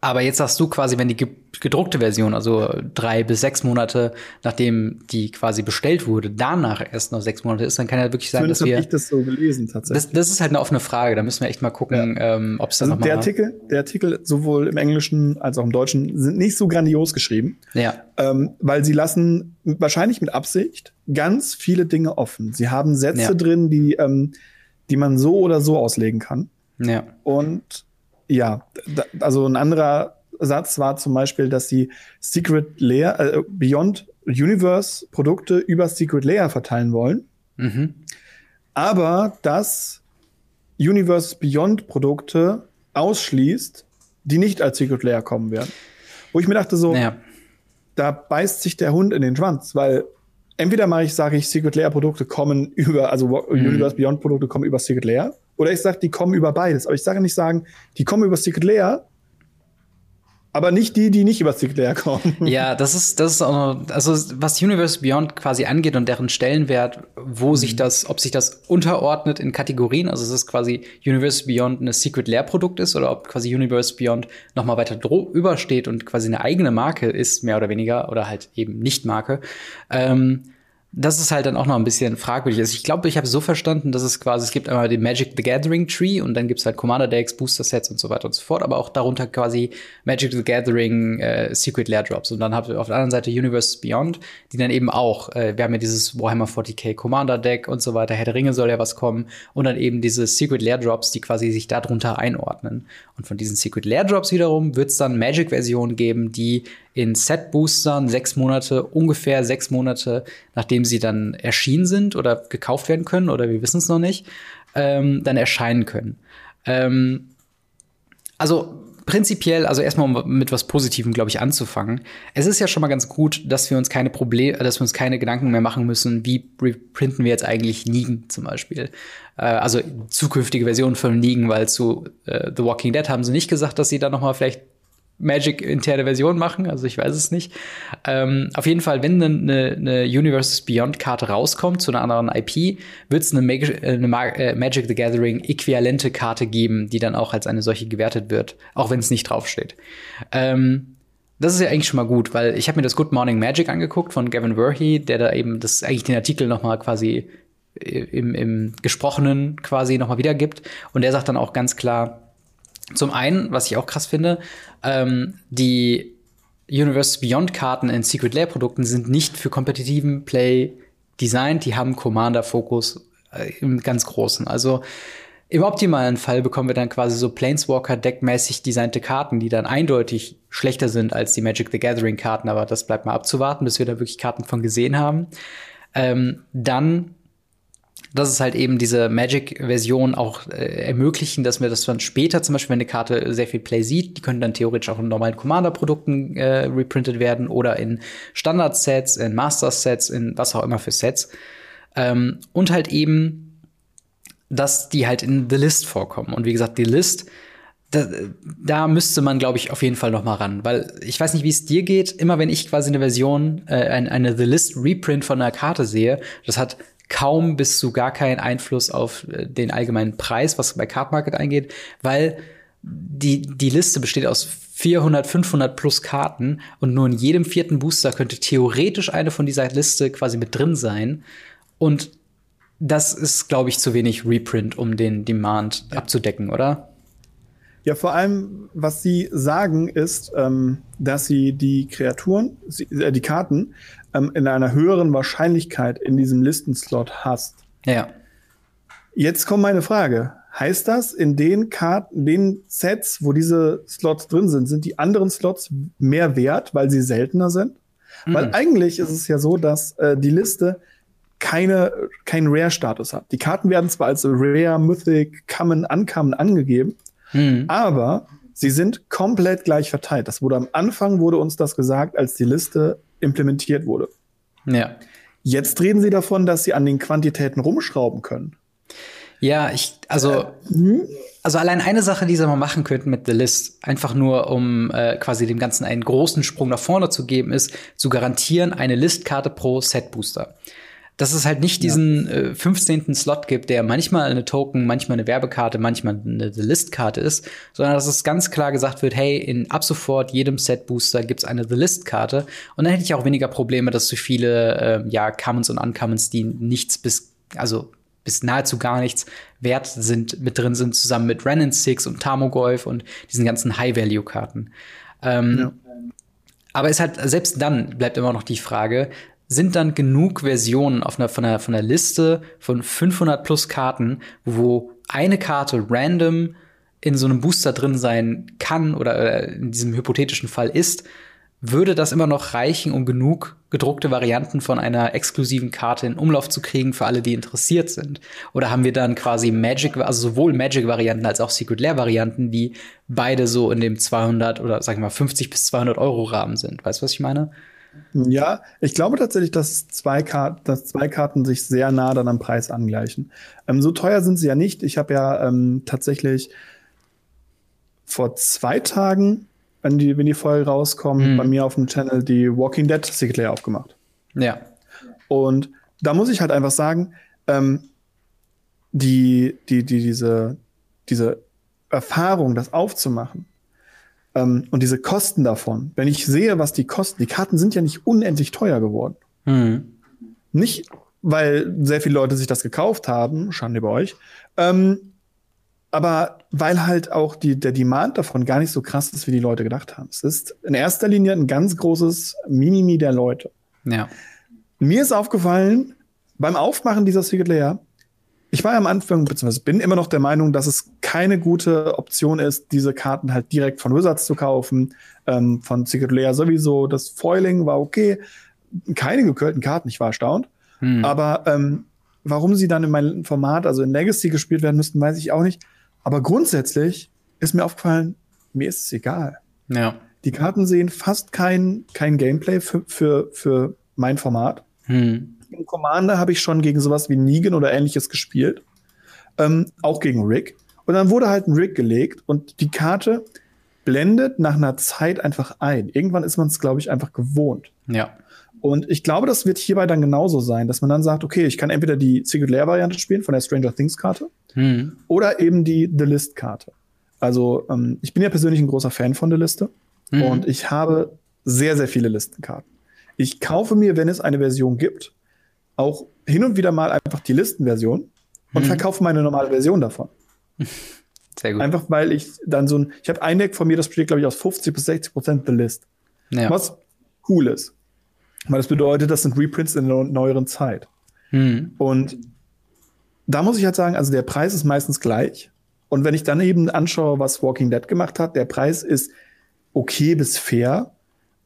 aber jetzt sagst du quasi, wenn die gedruckte Version, also drei bis sechs Monate, nachdem die quasi bestellt wurde, danach erst noch sechs Monate ist, dann kann ja wirklich sein, Zumindest dass wir. ich das so gelesen, tatsächlich. Das, das ist halt eine offene Frage. Da müssen wir echt mal gucken, ja. ähm, ob es da also noch mal der Artikel, der Artikel sowohl im Englischen als auch im Deutschen sind nicht so grandios geschrieben. Ja. Ähm, weil sie lassen wahrscheinlich mit Absicht ganz viele Dinge offen. Sie haben Sätze ja. drin, die ähm, die man so oder so auslegen kann. Ja. Und ja, da, also ein anderer Satz war zum Beispiel, dass sie Secret Layer, äh, Beyond Universe Produkte über Secret Layer verteilen wollen. Mhm. Aber dass Universe Beyond Produkte ausschließt, die nicht als Secret Layer kommen werden. Wo ich mir dachte so, ja. da beißt sich der Hund in den Schwanz, weil entweder mache ich, sage ich, Secret Layer Produkte kommen über, also mhm. Universe Beyond Produkte kommen über Secret Layer. Oder ich sage, die kommen über beides. Aber ich sage nicht sagen, die kommen über Secret Layer, aber nicht die, die nicht über Secret Layer kommen. Ja, das ist, das ist auch noch, also was Universe Beyond quasi angeht und deren Stellenwert, wo mhm. sich das, ob sich das unterordnet in Kategorien, also es ist quasi Universe Beyond eine Secret Layer Produkt ist oder ob quasi Universe Beyond noch mal weiter drüber steht und quasi eine eigene Marke ist, mehr oder weniger, oder halt eben nicht Marke. Ähm, das ist halt dann auch noch ein bisschen fragwürdig. Also ich glaube, ich habe so verstanden, dass es quasi, es gibt einmal den Magic the Gathering Tree und dann gibt's halt Commander Decks, Booster Sets und so weiter und so fort, aber auch darunter quasi Magic the Gathering äh, Secret Lair Drops. Und dann habt ihr auf der anderen Seite Universe Beyond, die dann eben auch, äh, wir haben ja dieses Warhammer 40k Commander Deck und so weiter, Herr der Ringe soll ja was kommen und dann eben diese Secret Lair Drops, die quasi sich darunter einordnen. Und von diesen Secret Lair Drops wiederum wird's dann Magic-Versionen geben, die in Set-Boostern sechs Monate, ungefähr sechs Monate, nachdem sie dann erschienen sind oder gekauft werden können, oder wir wissen es noch nicht, ähm, dann erscheinen können. Ähm, also prinzipiell, also erstmal um mit was Positivem, glaube ich, anzufangen. Es ist ja schon mal ganz gut, dass wir uns keine Probleme, dass wir uns keine Gedanken mehr machen müssen, wie reprinten wir jetzt eigentlich Negan zum Beispiel. Äh, also zukünftige Versionen von Negan, weil zu äh, The Walking Dead haben sie nicht gesagt, dass sie da noch mal vielleicht Magic-interne Version machen, also ich weiß es nicht. Ähm, auf jeden Fall, wenn eine, eine Universes Beyond-Karte rauskommt zu einer anderen IP, wird es eine, Mag eine Mag äh, Magic the Gathering-äquivalente Karte geben, die dann auch als eine solche gewertet wird, auch wenn es nicht draufsteht. Ähm, das ist ja eigentlich schon mal gut, weil ich habe mir das Good Morning Magic angeguckt von Gavin Verhey, der da eben das eigentlich den Artikel noch mal quasi im, im Gesprochenen quasi noch mal wiedergibt. Und der sagt dann auch ganz klar, zum einen, was ich auch krass finde, ähm, die Universe Beyond Karten in Secret Lair Produkten sind nicht für kompetitiven Play designt, die haben Commander-Fokus äh, im ganz Großen. Also im optimalen Fall bekommen wir dann quasi so Planeswalker-Deckmäßig designte Karten, die dann eindeutig schlechter sind als die Magic the Gathering-Karten, aber das bleibt mal abzuwarten, bis wir da wirklich Karten von gesehen haben. Ähm, dann dass es halt eben diese Magic-Version auch äh, ermöglichen, dass wir das dann später, zum Beispiel, wenn eine Karte sehr viel Play sieht, die können dann theoretisch auch in normalen Commander-Produkten äh, reprintet werden oder in Standard-Sets, in Master-Sets, in was auch immer für Sets. Ähm, und halt eben, dass die halt in The List vorkommen. Und wie gesagt, die List, da, da müsste man, glaube ich, auf jeden Fall noch mal ran, weil ich weiß nicht, wie es dir geht. Immer wenn ich quasi eine Version, äh, eine, eine The List Reprint von einer Karte sehe, das hat kaum bis zu gar keinen Einfluss auf äh, den allgemeinen Preis, was bei Card Market eingeht, weil die, die Liste besteht aus 400, 500 plus Karten und nur in jedem vierten Booster könnte theoretisch eine von dieser Liste quasi mit drin sein. Und das ist, glaube ich, zu wenig Reprint, um den Demand ja. abzudecken, oder? Ja, vor allem, was sie sagen, ist, ähm, dass sie die Kreaturen, äh, die Karten ähm, in einer höheren Wahrscheinlichkeit in diesem Listenslot hast. Ja. Jetzt kommt meine Frage. Heißt das, in den Karten, den Sets, wo diese Slots drin sind, sind die anderen Slots mehr wert, weil sie seltener sind? Mhm. Weil eigentlich ist es ja so, dass äh, die Liste keine, keinen Rare-Status hat. Die Karten werden zwar als Rare, Mythic, Common, Uncommon angegeben, mhm. aber sie sind komplett gleich verteilt. Das wurde am Anfang wurde uns das gesagt, als die Liste implementiert wurde. Ja. Jetzt reden sie davon, dass sie an den Quantitäten rumschrauben können. Ja, ich, also, äh, also allein eine Sache, die sie mal machen könnten mit The List, einfach nur, um äh, quasi dem Ganzen einen großen Sprung nach vorne zu geben, ist zu garantieren eine Listkarte pro Set Booster dass es halt nicht diesen ja. äh, 15. Slot gibt, der manchmal eine Token, manchmal eine Werbekarte, manchmal eine Listkarte ist, sondern dass es ganz klar gesagt wird, hey, in ab sofort jedem Set Booster gibt's eine The List Karte und dann hätte ich auch weniger Probleme, dass zu viele äh, ja Commons und Uncommons, die nichts bis also bis nahezu gar nichts wert sind, mit drin sind, zusammen mit Renin Six und Tamogolf und diesen ganzen High-Value-Karten. Ähm, ja. Aber es hat, selbst dann bleibt immer noch die Frage, sind dann genug Versionen auf einer, von, einer, von einer Liste von 500 plus Karten, wo eine Karte random in so einem Booster drin sein kann oder in diesem hypothetischen Fall ist, würde das immer noch reichen, um genug gedruckte Varianten von einer exklusiven Karte in Umlauf zu kriegen für alle, die interessiert sind? Oder haben wir dann quasi Magic, also sowohl Magic-Varianten als auch Secret Lair-Varianten, die beide so in dem 200 oder sagen wir mal 50 bis 200 Euro Rahmen sind? Weißt du, was ich meine? Ja, ich glaube tatsächlich, dass zwei, Karten, dass zwei Karten sich sehr nah dann am Preis angleichen. Ähm, so teuer sind sie ja nicht. Ich habe ja ähm, tatsächlich vor zwei Tagen, wenn die, wenn die Folge rauskommt, mhm. bei mir auf dem Channel die Walking Dead Secret Layer aufgemacht. Ja. Und da muss ich halt einfach sagen, ähm, die, die, die, diese, diese Erfahrung, das aufzumachen, ähm, und diese Kosten davon, wenn ich sehe, was die kosten, die Karten sind ja nicht unendlich teuer geworden. Mhm. Nicht, weil sehr viele Leute sich das gekauft haben, Schande bei euch, ähm, aber weil halt auch die, der Demand davon gar nicht so krass ist, wie die Leute gedacht haben. Es ist in erster Linie ein ganz großes Mimimi der Leute. Ja. Mir ist aufgefallen, beim Aufmachen dieser Secret Layer, ich war am Anfang, beziehungsweise bin immer noch der Meinung, dass es keine gute Option ist, diese Karten halt direkt von Wizards zu kaufen. Ähm, von Secret Layer sowieso. Das Foiling war okay. Keine gekühlten Karten, ich war erstaunt. Hm. Aber ähm, warum sie dann in meinem Format, also in Legacy gespielt werden müssten, weiß ich auch nicht. Aber grundsätzlich ist mir aufgefallen, mir ist es egal. Ja. Die Karten sehen fast kein, kein Gameplay für, für, für mein Format. Hm. Im Commander habe ich schon gegen sowas wie Negan oder ähnliches gespielt. Ähm, auch gegen Rick. Und dann wurde halt ein Rick gelegt und die Karte blendet nach einer Zeit einfach ein. Irgendwann ist man es, glaube ich, einfach gewohnt. Ja. Und ich glaube, das wird hierbei dann genauso sein, dass man dann sagt, okay, ich kann entweder die Secret Lair Variante spielen von der Stranger Things Karte Hm. oder eben die The List Karte. Also ähm, ich bin ja persönlich ein großer Fan von der Liste Mhm. und ich habe sehr, sehr viele Listenkarten. Ich kaufe mir, wenn es eine Version gibt, auch hin und wieder mal einfach die Listenversion und Mhm. verkaufe meine normale Version davon. Sehr gut. Einfach weil ich dann so ein, ich habe ein Deck von mir, das besteht, glaube ich, aus 50 bis 60 Prozent The List. ja. Was cool ist. Weil das bedeutet, das sind Reprints in der neueren Zeit. Hm. Und da muss ich halt sagen, also der Preis ist meistens gleich. Und wenn ich dann eben anschaue, was Walking Dead gemacht hat, der Preis ist okay bis fair,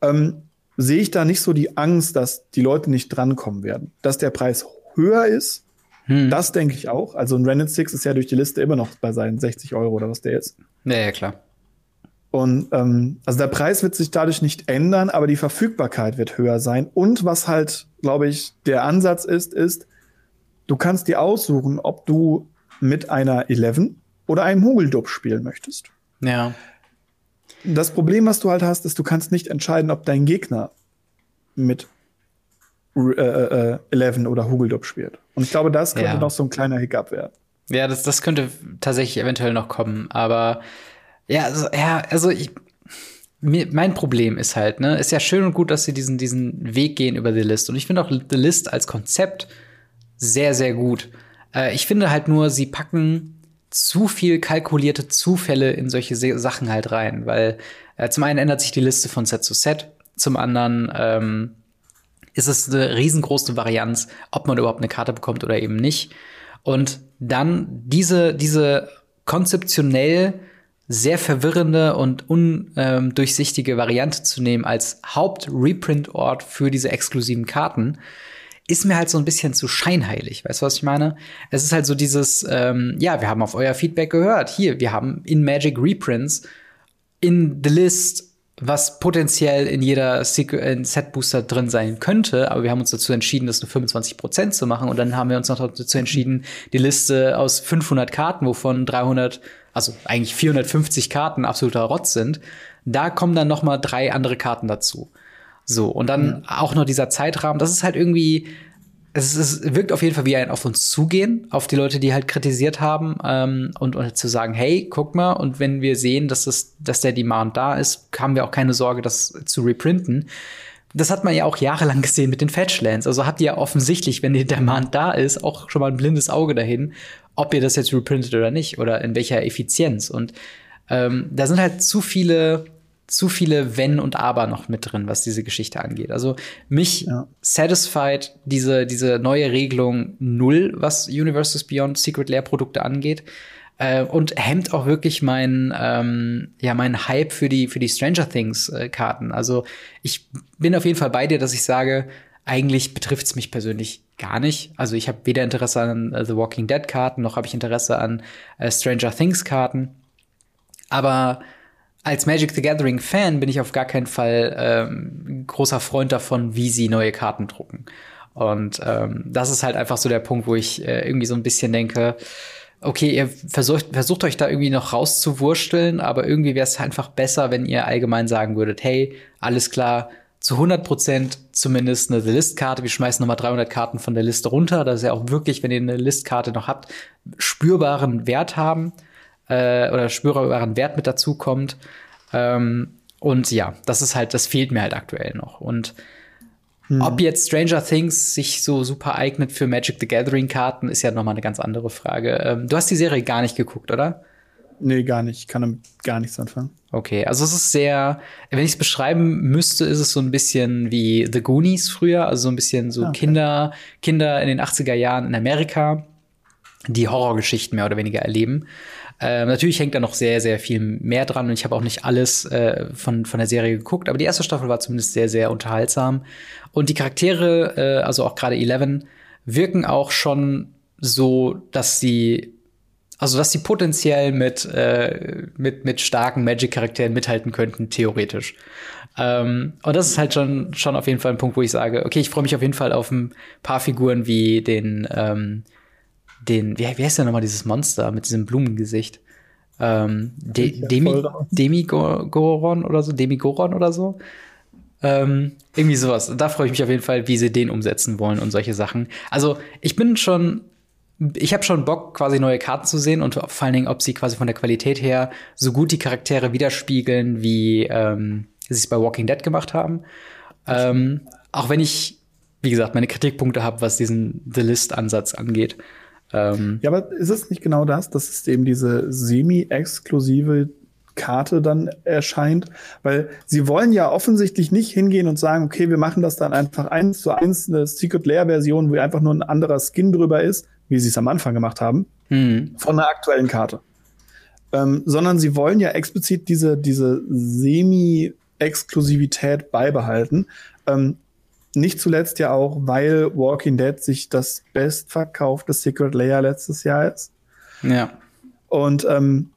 ähm, sehe ich da nicht so die Angst, dass die Leute nicht drankommen werden. Dass der Preis höher ist, Hm. das denke ich auch. Also ein Renin Six ist ja durch die Liste immer noch bei seinen 60 Euro oder was der ist. Ja, ja, klar. Und ähm, also der Preis wird sich dadurch nicht ändern, aber die Verfügbarkeit wird höher sein. Und was halt, glaube ich, der Ansatz ist, ist, du kannst dir aussuchen, ob du mit einer 11 oder einem Hugeldub spielen möchtest. Ja. Das Problem, was du halt hast, ist, du kannst nicht entscheiden, ob dein Gegner mit äh, äh, 11 oder Hugeldub spielt. Und ich glaube, das könnte Ja. noch so ein kleiner Hiccup werden. Ja, das, das könnte tatsächlich eventuell noch kommen, aber ja, also, ja, also ich, mir, mein Problem ist halt, ne, ist ja schön und gut, dass sie diesen, diesen Weg gehen über The List. Und ich finde auch The List als Konzept sehr, sehr gut. Äh, ich finde halt nur, sie packen zu viel kalkulierte Zufälle in solche Se Sachen halt rein, weil äh, zum einen ändert sich die Liste von Set zu Set, zum anderen ähm, ist es eine riesengroße Varianz, ob man überhaupt eine Karte bekommt oder eben nicht. Und dann diese, diese konzeptionell sehr verwirrende und undurchsichtige Variante zu nehmen als Haupt-Reprint-Ort für diese exklusiven Karten, ist mir halt so ein bisschen zu scheinheilig. Weißt du, was ich meine? Es ist halt so dieses, ähm, ja, wir haben auf euer Feedback gehört. Hier, wir haben in Magic Reprints in The List, was potenziell in jeder Set-Booster drin sein könnte, aber wir haben uns dazu entschieden, das nur 25% zu machen und dann haben wir uns noch dazu entschieden, die Liste aus 500 Karten, wovon 300, also eigentlich 450 Karten absoluter Rotz sind, da kommen dann noch mal drei andere Karten dazu. So, und dann auch noch dieser Zeitrahmen, das ist halt irgendwie, es, es wirkt auf jeden Fall wie ein auf uns zugehen, auf die Leute, die halt kritisiert haben, ähm, und, und zu sagen, hey, guck mal, und wenn wir sehen, dass, das, dass der Demand da ist, haben wir auch keine Sorge, das zu reprinten. Das hat man ja auch jahrelang gesehen mit den Fetchlands. Also habt ihr ja offensichtlich, wenn der Demand da ist, auch schon mal ein blindes Auge dahin, ob ihr das jetzt reprintet oder nicht oder in welcher Effizienz. Und ähm, da sind halt zu viele zu viele Wenn und Aber noch mit drin, was diese Geschichte angeht. Also mich Ja. satisfied diese, diese neue Regelung null, was Universes Beyond Secret Lair Produkte angeht. Äh, und hemmt auch wirklich meinen ähm, ja meinen Hype für die für die Stranger Things äh, Karten. Also ich bin auf jeden Fall bei dir, dass ich sage, eigentlich betrifft es mich persönlich gar nicht. Also ich habe weder Interesse an äh, The Walking Dead Karten noch habe ich Interesse an äh, Stranger Things Karten. Aber als Magic the Gathering Fan bin ich auf gar keinen Fall ähm, großer Freund davon, wie sie neue Karten drucken. Und ähm, das ist halt einfach so der Punkt, wo ich äh, irgendwie so ein bisschen denke, okay, ihr versucht, versucht euch da irgendwie noch rauszuwursteln, aber irgendwie wäre es einfach besser, wenn ihr allgemein sagen würdet, hey, alles klar, zu 100 Prozent zumindest eine The List-Karte. Wir schmeißen nochmal 300 Karten von der Liste runter, dass ihr auch wirklich, wenn ihr eine List-Karte noch habt, spürbaren Wert haben äh, oder spürbaren Wert mit dazu kommt. Ähm, und ja, das ist halt, das fehlt mir halt aktuell noch. Und ob jetzt Stranger Things sich so super eignet für Magic the Gathering Karten, ist ja noch mal eine ganz andere Frage. Ähm, du hast die Serie gar nicht geguckt, oder? Nee, gar nicht. Ich kann damit gar nichts anfangen. Okay, also es ist sehr, wenn ich es beschreiben müsste, ist es so ein bisschen wie The Goonies früher, also so ein bisschen so Ah, okay. Kinder, Kinder in den 80er Jahren in Amerika, die Horrorgeschichten mehr oder weniger erleben. Ähm, natürlich hängt da noch sehr, sehr viel mehr dran und ich habe auch nicht alles äh, von, von der Serie geguckt, aber die erste Staffel war zumindest sehr, sehr unterhaltsam. Und die Charaktere, äh, also auch gerade Eleven, wirken auch schon so, dass sie also, dass sie potenziell mit, äh, mit, mit starken Magic-Charakteren mithalten könnten, theoretisch. Ähm, und das ist halt schon, schon auf jeden Fall ein Punkt, wo ich sage, okay, ich freue mich auf jeden Fall auf ein paar Figuren wie den, ähm, den, wie, wie heißt der nochmal, dieses Monster mit diesem Blumengesicht? Ähm, De Demi Demigoron oder so, Demigoron oder so. Ähm, irgendwie sowas. Da freue ich mich auf jeden Fall, wie sie den umsetzen wollen und solche Sachen. Also, ich bin schon ich habe schon Bock, quasi neue Karten zu sehen und vor allen Dingen, ob sie quasi von der Qualität her so gut die Charaktere widerspiegeln, wie ähm, sie es bei Walking Dead gemacht haben. Ähm, auch wenn ich, wie gesagt, meine Kritikpunkte habe, was diesen The List-Ansatz angeht. Ähm, ja, aber ist es nicht genau das, dass es eben diese semi-exklusive Karte dann erscheint, weil sie wollen ja offensichtlich nicht hingehen und sagen, okay, wir machen das dann einfach eins zu eins eine Secret Lair Version, wo einfach nur ein anderer Skin drüber ist, wie sie es am Anfang gemacht haben, mhm. von einer aktuellen Karte. Ähm, sondern sie wollen ja explizit diese, diese Semi-Exklusivität beibehalten. Ähm, nicht zuletzt ja auch, weil Walking Dead sich das bestverkaufte Secret Layer letztes Jahr ist. Ja. Und ähm,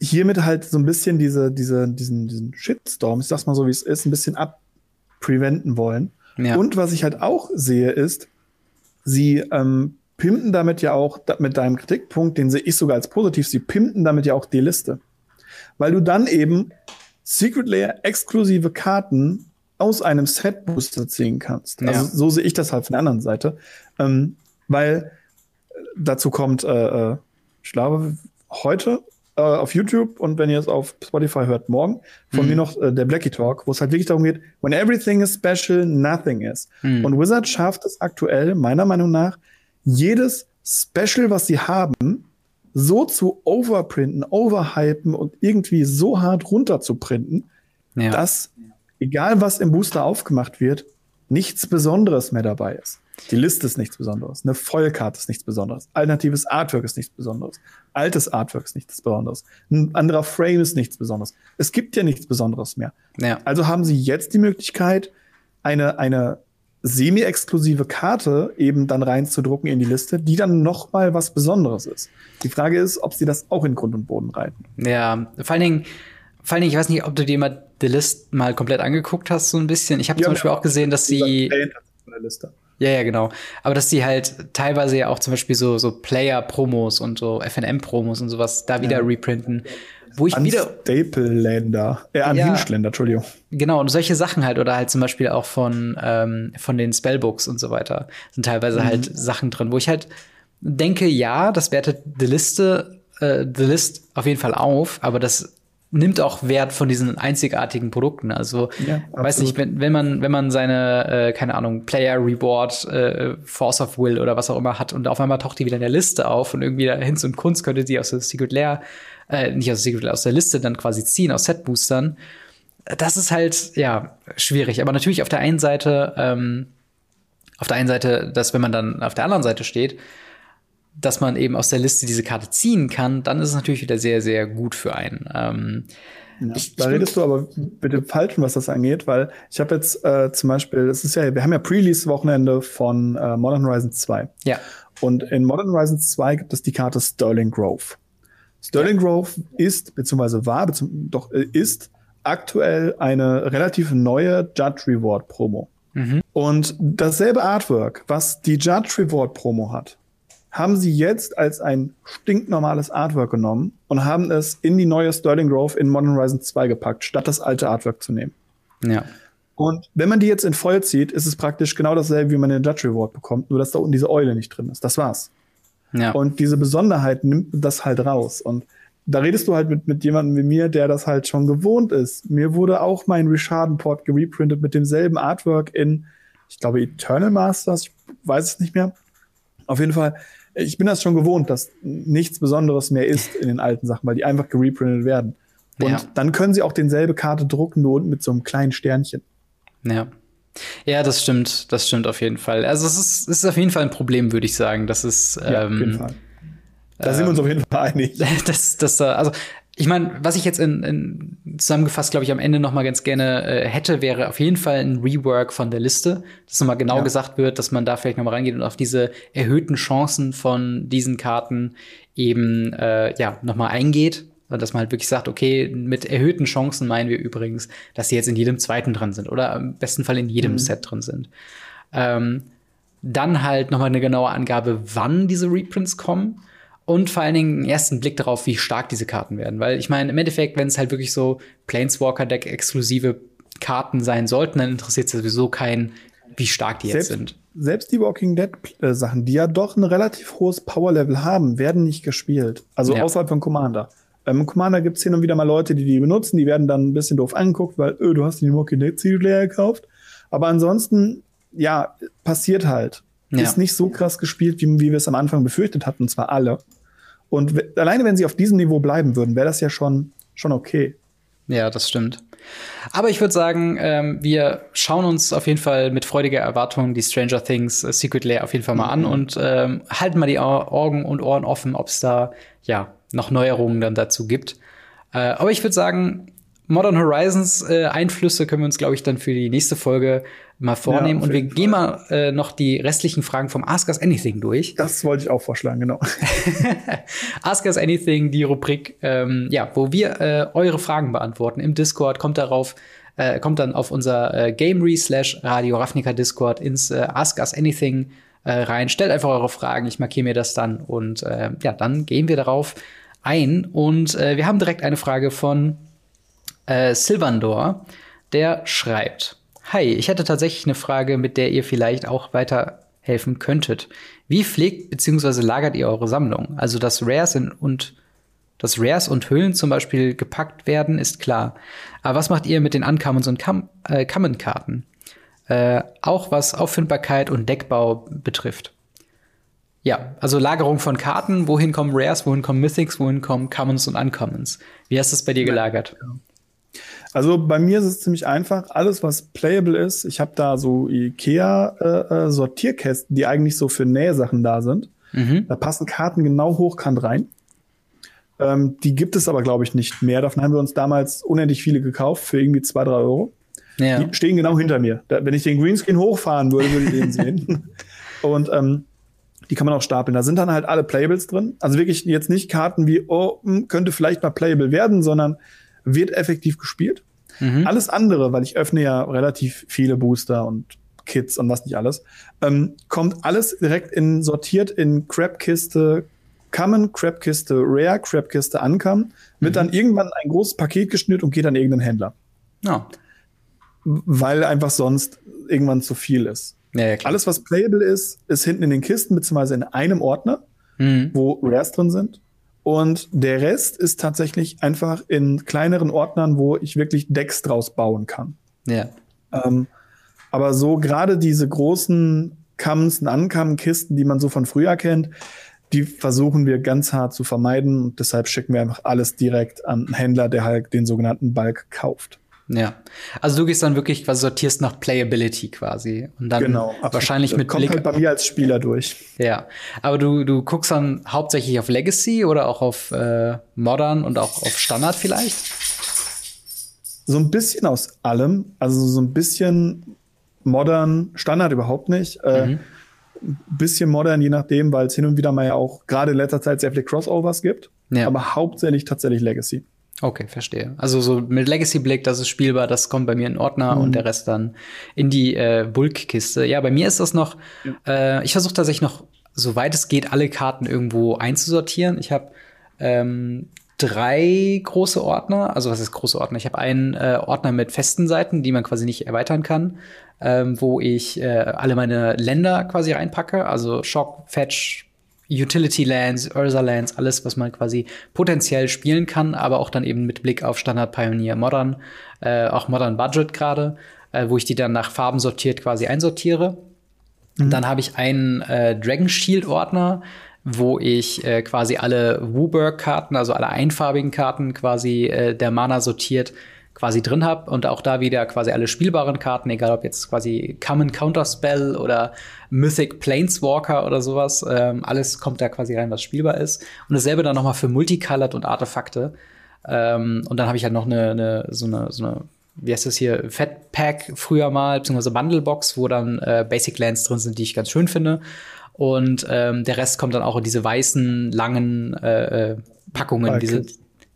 hiermit halt so ein bisschen diese, diese, diesen, diesen Shitstorm, ich sag's mal so, wie es ist, ein bisschen abpreventen wollen. Ja. Und was ich halt auch sehe, ist, sie ähm, pimpen damit ja auch, mit deinem Kritikpunkt, den sehe ich sogar als positiv, sie pimpen damit ja auch die Liste. Weil du dann eben Secret Layer exklusive Karten aus einem Set Booster ziehen kannst. Also ja. Also so sehe ich das halt von der anderen Seite. Ähm, weil äh, dazu kommt, äh, äh, ich glaube, heute äh, auf YouTube und wenn ihr es auf Spotify hört, morgen, von mhm. mir noch äh, der Blackie Talk, wo es halt wirklich darum geht, when everything is special, nothing is. Mhm. Und Wizard schafft es aktuell, meiner Meinung nach, jedes Special, was sie haben, so zu overprinten, overhypen und irgendwie so hart runterzuprinten, ja. dass, egal was im Booster aufgemacht wird, nichts Besonderes mehr dabei ist. Die Liste ist nichts Besonderes. Eine Vollkarte ist nichts Besonderes. Alternatives Artwork ist nichts Besonderes. Altes Artwork ist nichts Besonderes. Ein anderer Frame ist nichts Besonderes. Es gibt ja nichts Besonderes mehr. Ja. Also haben sie jetzt die Möglichkeit, eine, eine semi-exklusive Karte eben dann reinzudrucken in die Liste, die dann noch mal was Besonderes ist. Die Frage ist, ob sie das auch in Grund und Boden reiten. Ja, vor allen Dingen, vor allen Dingen, ich weiß nicht, ob du dir mal die Liste mal komplett angeguckt hast, so ein bisschen. Ich habe ja, zum Beispiel auch gesehen, dass sie ja, ja, genau. Aber dass die halt teilweise ja auch zum Beispiel so, so Player-Promos und so FNM-Promos und sowas da wieder ja. reprinten wo ich an wieder. Staple-Länder. Äh, an ja, Hinschländer, Entschuldigung. Genau, und solche Sachen halt, oder halt zum Beispiel auch von, ähm, von den Spellbooks und so weiter, sind teilweise mhm. halt Sachen drin, wo ich halt denke, ja, das wertet die Liste, äh, die List auf jeden Fall auf, aber das nimmt auch Wert von diesen einzigartigen Produkten. Also, ja, weiß nicht, wenn, wenn man, wenn man seine, äh, keine Ahnung, Player Reward, äh, Force of Will oder was auch immer hat und auf einmal taucht die wieder in der Liste auf und irgendwie da Hinz und Kunst könnte die aus der Secret Lair äh, nicht aus, aus der Liste dann quasi ziehen, aus Set-Boostern. Das ist halt, ja, schwierig. Aber natürlich auf der einen Seite, ähm, auf der einen Seite, dass wenn man dann auf der anderen Seite steht, dass man eben aus der Liste diese Karte ziehen kann, dann ist es natürlich wieder sehr, sehr gut für einen. Ähm, ja, ich, da redest du aber bitte falsch, was das angeht, weil ich habe jetzt äh, zum Beispiel, es ist ja, wir haben ja Pre-Release-Wochenende von äh, Modern Horizon 2. Ja. Und in Modern Horizon 2 gibt es die Karte Sterling Grove. Sterling Grove ist, beziehungsweise war, beziehungsweise doch äh, ist aktuell eine relativ neue Judge Reward Promo. Mhm. Und dasselbe Artwork, was die Judge Reward Promo hat, haben sie jetzt als ein stinknormales Artwork genommen und haben es in die neue Sterling Grove in Modern Horizon 2 gepackt, statt das alte Artwork zu nehmen. Ja. Und wenn man die jetzt in voll zieht, ist es praktisch genau dasselbe, wie man den Judge Reward bekommt, nur dass da unten diese Eule nicht drin ist. Das war's. Ja. Und diese Besonderheit nimmt das halt raus. Und da redest du halt mit, mit jemandem wie mir, der das halt schon gewohnt ist. Mir wurde auch mein Richarden-Port gereprintet mit demselben Artwork in, ich glaube, Eternal Masters, ich weiß es nicht mehr. Auf jeden Fall, ich bin das schon gewohnt, dass nichts Besonderes mehr ist in den alten Sachen, weil die einfach gereprintet werden. Und ja. dann können sie auch denselbe Karte drucken, nur mit so einem kleinen Sternchen. Ja. Ja, das stimmt, das stimmt auf jeden Fall. Also es ist, es ist auf jeden Fall ein Problem, würde ich sagen. Das ist ja, auf jeden ähm, Fall. Da ähm, sind wir uns auf jeden Fall einig. Das, das, also ich meine, was ich jetzt in, in zusammengefasst, glaube ich, am Ende noch mal ganz gerne äh, hätte, wäre auf jeden Fall ein Rework von der Liste, dass nochmal genau ja. gesagt wird, dass man da vielleicht noch mal reingeht und auf diese erhöhten Chancen von diesen Karten eben äh, ja noch mal eingeht. Dass man halt wirklich sagt, okay, mit erhöhten Chancen meinen wir übrigens, dass sie jetzt in jedem zweiten drin sind oder im besten Fall in jedem mhm. Set drin sind. Ähm, dann halt noch mal eine genaue Angabe, wann diese Reprints kommen und vor allen Dingen einen ersten Blick darauf, wie stark diese Karten werden. Weil ich meine, im Endeffekt, wenn es halt wirklich so Planeswalker-Deck-exklusive Karten sein sollten, dann interessiert es sowieso keinen, wie stark die selbst, jetzt sind. Selbst die Walking Dead-Sachen, die ja doch ein relativ hohes Power-Level haben, werden nicht gespielt. Also ja. außerhalb von Commander. Im Commander gibt es hin und wieder mal Leute, die die benutzen, die werden dann ein bisschen doof angeguckt, weil, öh, du hast die Walking Dead-Serie gekauft. Aber ansonsten, ja, passiert halt. Ja. Ist nicht so krass gespielt, wie, wie wir es am Anfang befürchtet hatten, und zwar alle. Und alleine, wenn sie auf diesem Niveau bleiben würden, wäre das ja schon, schon okay. Ja, das stimmt. Aber ich würde sagen, ähm, wir schauen uns auf jeden Fall mit freudiger Erwartung die Stranger Things äh, Secret Lair auf jeden Fall mal an mhm. und ähm, halten mal die Augen und Ohren offen, ob es da ja noch Neuerungen dann dazu gibt. Äh, aber ich würde sagen, Modern Horizons äh, Einflüsse können wir uns, glaube ich, dann für die nächste Folge mal vornehmen. Ja, und wir Fall. gehen mal äh, noch die restlichen Fragen vom Ask Us Anything durch. Das wollte ich auch vorschlagen, genau. Ask Us Anything, die Rubrik, ähm, ja, wo wir äh, eure Fragen beantworten im Discord. Kommt darauf, äh, kommt dann auf unser äh, Gamery slash Radio Ravnica Discord ins äh, Ask Us Anything äh, rein. Stellt einfach eure Fragen, ich markiere mir das dann und äh, ja, dann gehen wir darauf ein. Und wir haben direkt eine Frage von Silvandor, der schreibt: Hi, ich hätte tatsächlich eine Frage, mit der ihr vielleicht auch weiterhelfen könntet. Wie pflegt bzw. lagert ihr eure Sammlung? Also, dass Rares und dass Rares und Hüllen zum Beispiel gepackt werden, ist klar. Aber was macht ihr mit den Uncommons und äh, Common-Karten? Äh, auch was Auffindbarkeit und Deckbau betrifft. Ja, also Lagerung von Karten. Wohin kommen Rares, wohin kommen Mythics, wohin kommen Commons und Uncommons? Wie hast du es bei dir gelagert? Ja. Also bei mir ist es ziemlich einfach. Alles, was playable ist, ich habe da so IKEA-Sortierkästen, äh, die eigentlich so für Nähsachen da sind. Mhm. Da passen Karten genau hochkant rein. Ähm, die gibt es aber, glaube ich, nicht mehr. Davon haben wir uns damals unendlich viele gekauft für irgendwie zwei, drei Euro. Ja. Die stehen genau hinter mir. Da, wenn ich den Greenscreen hochfahren würde, würde ich den sehen. Und ähm, die kann man auch stapeln. Da sind dann halt alle Playables drin. Also wirklich jetzt nicht Karten wie, oh, hm, könnte vielleicht mal playable werden, sondern wird effektiv gespielt. Mhm. Alles andere, weil ich öffne ja relativ viele Booster und Kits und was nicht alles, ähm, kommt alles direkt in sortiert in Crabkiste Common, Crabkiste Rare, Crabkiste Uncome, wird mhm. dann irgendwann ein großes Paket geschnürt und geht an irgendeinen Händler. Ja. Weil einfach sonst irgendwann zu viel ist. Ja, ja, Alles, was playable ist, ist hinten in den Kisten, beziehungsweise in einem Ordner, mhm. wo Rares drin sind. Und der Rest ist tatsächlich einfach in kleineren Ordnern, wo ich wirklich Decks draus bauen kann. Ja. Ähm, aber so gerade diese großen Comes und Ankam-Kisten, die man so von früher kennt, die versuchen wir ganz hart zu vermeiden und deshalb schicken wir einfach alles direkt an einen Händler, der halt den sogenannten Bulk kauft. Ja. Also du gehst dann wirklich quasi sortierst nach Playability quasi und dann genau, wahrscheinlich mit kommt Blick halt bei mir als Spieler durch. Ja, aber du du guckst dann hauptsächlich auf Legacy oder auch auf äh, Modern und auch auf Standard vielleicht? So ein bisschen aus allem, also so ein bisschen Modern, Standard überhaupt nicht. Äh, mhm. bisschen Modern, je nachdem, weil es hin und wieder mal ja auch gerade in letzter Zeit sehr viele Crossovers gibt. Ja. Aber hauptsächlich tatsächlich Legacy. Okay, verstehe. Also so mit Legacy-Blick, das ist spielbar, das kommt bei mir in Ordner mhm. und der Rest dann in die äh, Bulk-Kiste. Ja, bei mir ist das noch, ja. äh, ich versuche tatsächlich noch, soweit es geht, alle Karten irgendwo einzusortieren. Ich habe ähm, drei große Ordner, also was ist große Ordner? Ich habe einen äh, Ordner mit festen Seiten, die man quasi nicht erweitern kann, ähm, wo ich äh, alle meine Länder quasi reinpacke, also Shock, Fetch, Utility Lands, Ursa Lands, alles, was man quasi potenziell spielen kann, aber auch dann eben mit Blick auf Standard Pioneer Modern, äh, auch Modern Budget gerade, äh, wo ich die dann nach Farben sortiert quasi einsortiere. Mhm. Dann habe ich einen äh, Dragon Shield Ordner, wo ich äh, quasi alle Wooburg-Karten, also alle einfarbigen Karten quasi äh, der Mana sortiert quasi drin habe und auch da wieder quasi alle spielbaren Karten, egal ob jetzt quasi Common Counterspell oder Mythic Planeswalker oder sowas, ähm, alles kommt da quasi rein, was spielbar ist. Und dasselbe dann noch mal für Multicolored und Artefakte. Ähm, und dann habe ich halt noch eine, eine, so eine, so eine, wie heißt das hier, Fat Pack früher mal, beziehungsweise Bundle Box, wo dann äh, Basic Lands drin sind, die ich ganz schön finde. Und ähm, der Rest kommt dann auch in diese weißen, langen äh, äh Packungen, diese,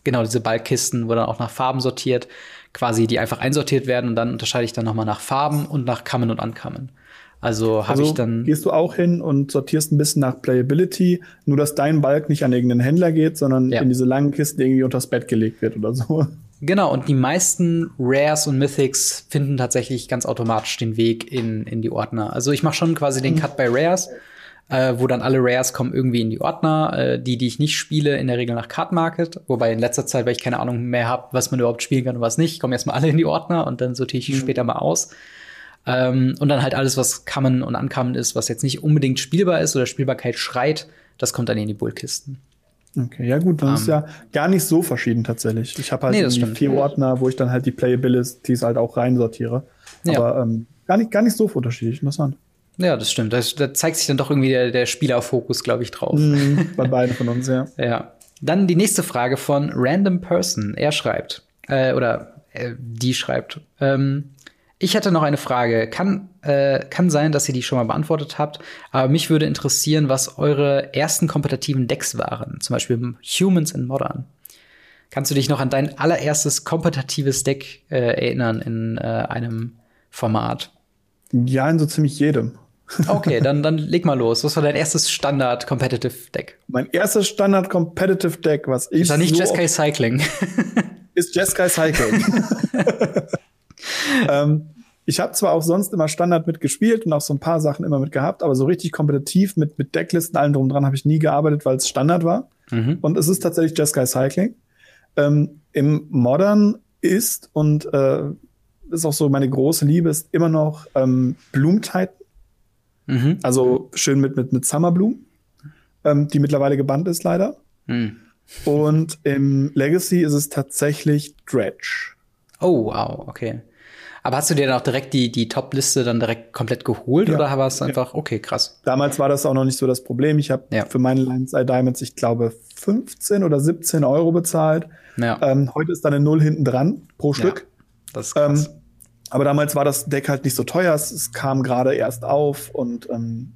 genau, diese Ballkisten, wo dann auch nach Farben sortiert, quasi die einfach einsortiert werden und dann unterscheide ich dann nochmal nach Farben und nach Kammen und Ankammen. Also habe also ich dann. Gehst du auch hin und sortierst ein bisschen nach Playability, nur dass dein Balk nicht an irgendeinen Händler geht, sondern ja. in diese langen Kisten irgendwie unters Bett gelegt wird oder so. Genau, und die meisten Rares und Mythics finden tatsächlich ganz automatisch den Weg in, in die Ordner. Also ich mache schon quasi den mhm. Cut bei Rares, äh, wo dann alle Rares kommen irgendwie in die Ordner. Äh, die, die ich nicht spiele, in der Regel nach Card Market. Wobei in letzter Zeit, weil ich keine Ahnung mehr habe, was man überhaupt spielen kann und was nicht, kommen erstmal alle in die Ordner und dann sortiere ich mhm. später mal aus. Ähm, und dann halt alles, was Kammen und Ankammen ist, was jetzt nicht unbedingt spielbar ist oder Spielbarkeit schreit, das kommt dann in die Bullkisten. Okay, ja gut, dann um, ist ähm. ja gar nicht so verschieden tatsächlich. Ich habe halt nee, vier Ordner, wo ich dann halt die Playabilities halt auch reinsortiere. Ja. Aber ähm, gar, nicht, gar nicht so unterschiedlich, interessant. Ja, das stimmt. Da, da zeigt sich dann doch irgendwie der, der Spielerfokus, glaube ich, drauf. Mhm, bei beiden von uns, ja. ja. Dann die nächste Frage von Random Person. Er schreibt, äh, oder äh, die schreibt, ähm, ich hätte noch eine Frage. Kann, äh, kann sein, dass ihr die schon mal beantwortet habt, aber mich würde interessieren, was eure ersten kompetitiven Decks waren. Zum Beispiel Humans in Modern. Kannst du dich noch an dein allererstes kompetitives Deck äh, erinnern in äh, einem Format? Ja, in so ziemlich jedem. Okay, dann, dann leg mal los. Was war dein erstes Standard-Competitive-Deck? Mein erstes Standard-Competitive-Deck, was ich. Ist doch nicht so Jeskai Cycling. ist Jeskai Cycling. ähm, ich habe zwar auch sonst immer Standard mitgespielt und auch so ein paar Sachen immer mit gehabt, aber so richtig kompetitiv mit, mit Decklisten, allem drum dran habe ich nie gearbeitet, weil es Standard war. Mhm. Und es ist tatsächlich Jeskai Cycling. Ähm, Im Modern ist und äh, ist auch so meine große Liebe, ist immer noch ähm, Bloom Titan. Mhm. Also schön mit, mit, mit Summer Bloom, ähm, die mittlerweile gebannt ist, leider. Mhm. Und im Legacy ist es tatsächlich Dredge. Oh, wow, okay. Aber hast du dir dann auch direkt die, die Top-Liste dann direkt komplett geholt ja. oder war es einfach, okay, krass? Damals war das auch noch nicht so das Problem. Ich habe ja. für meine Lions Eye Diamonds, ich glaube, 15 oder 17 Euro bezahlt. Ja. Ähm, heute ist da eine Null hinten dran pro Stück. Das ist krass. Ähm, aber damals war das Deck halt nicht so teuer. Es, es kam gerade erst auf und ähm,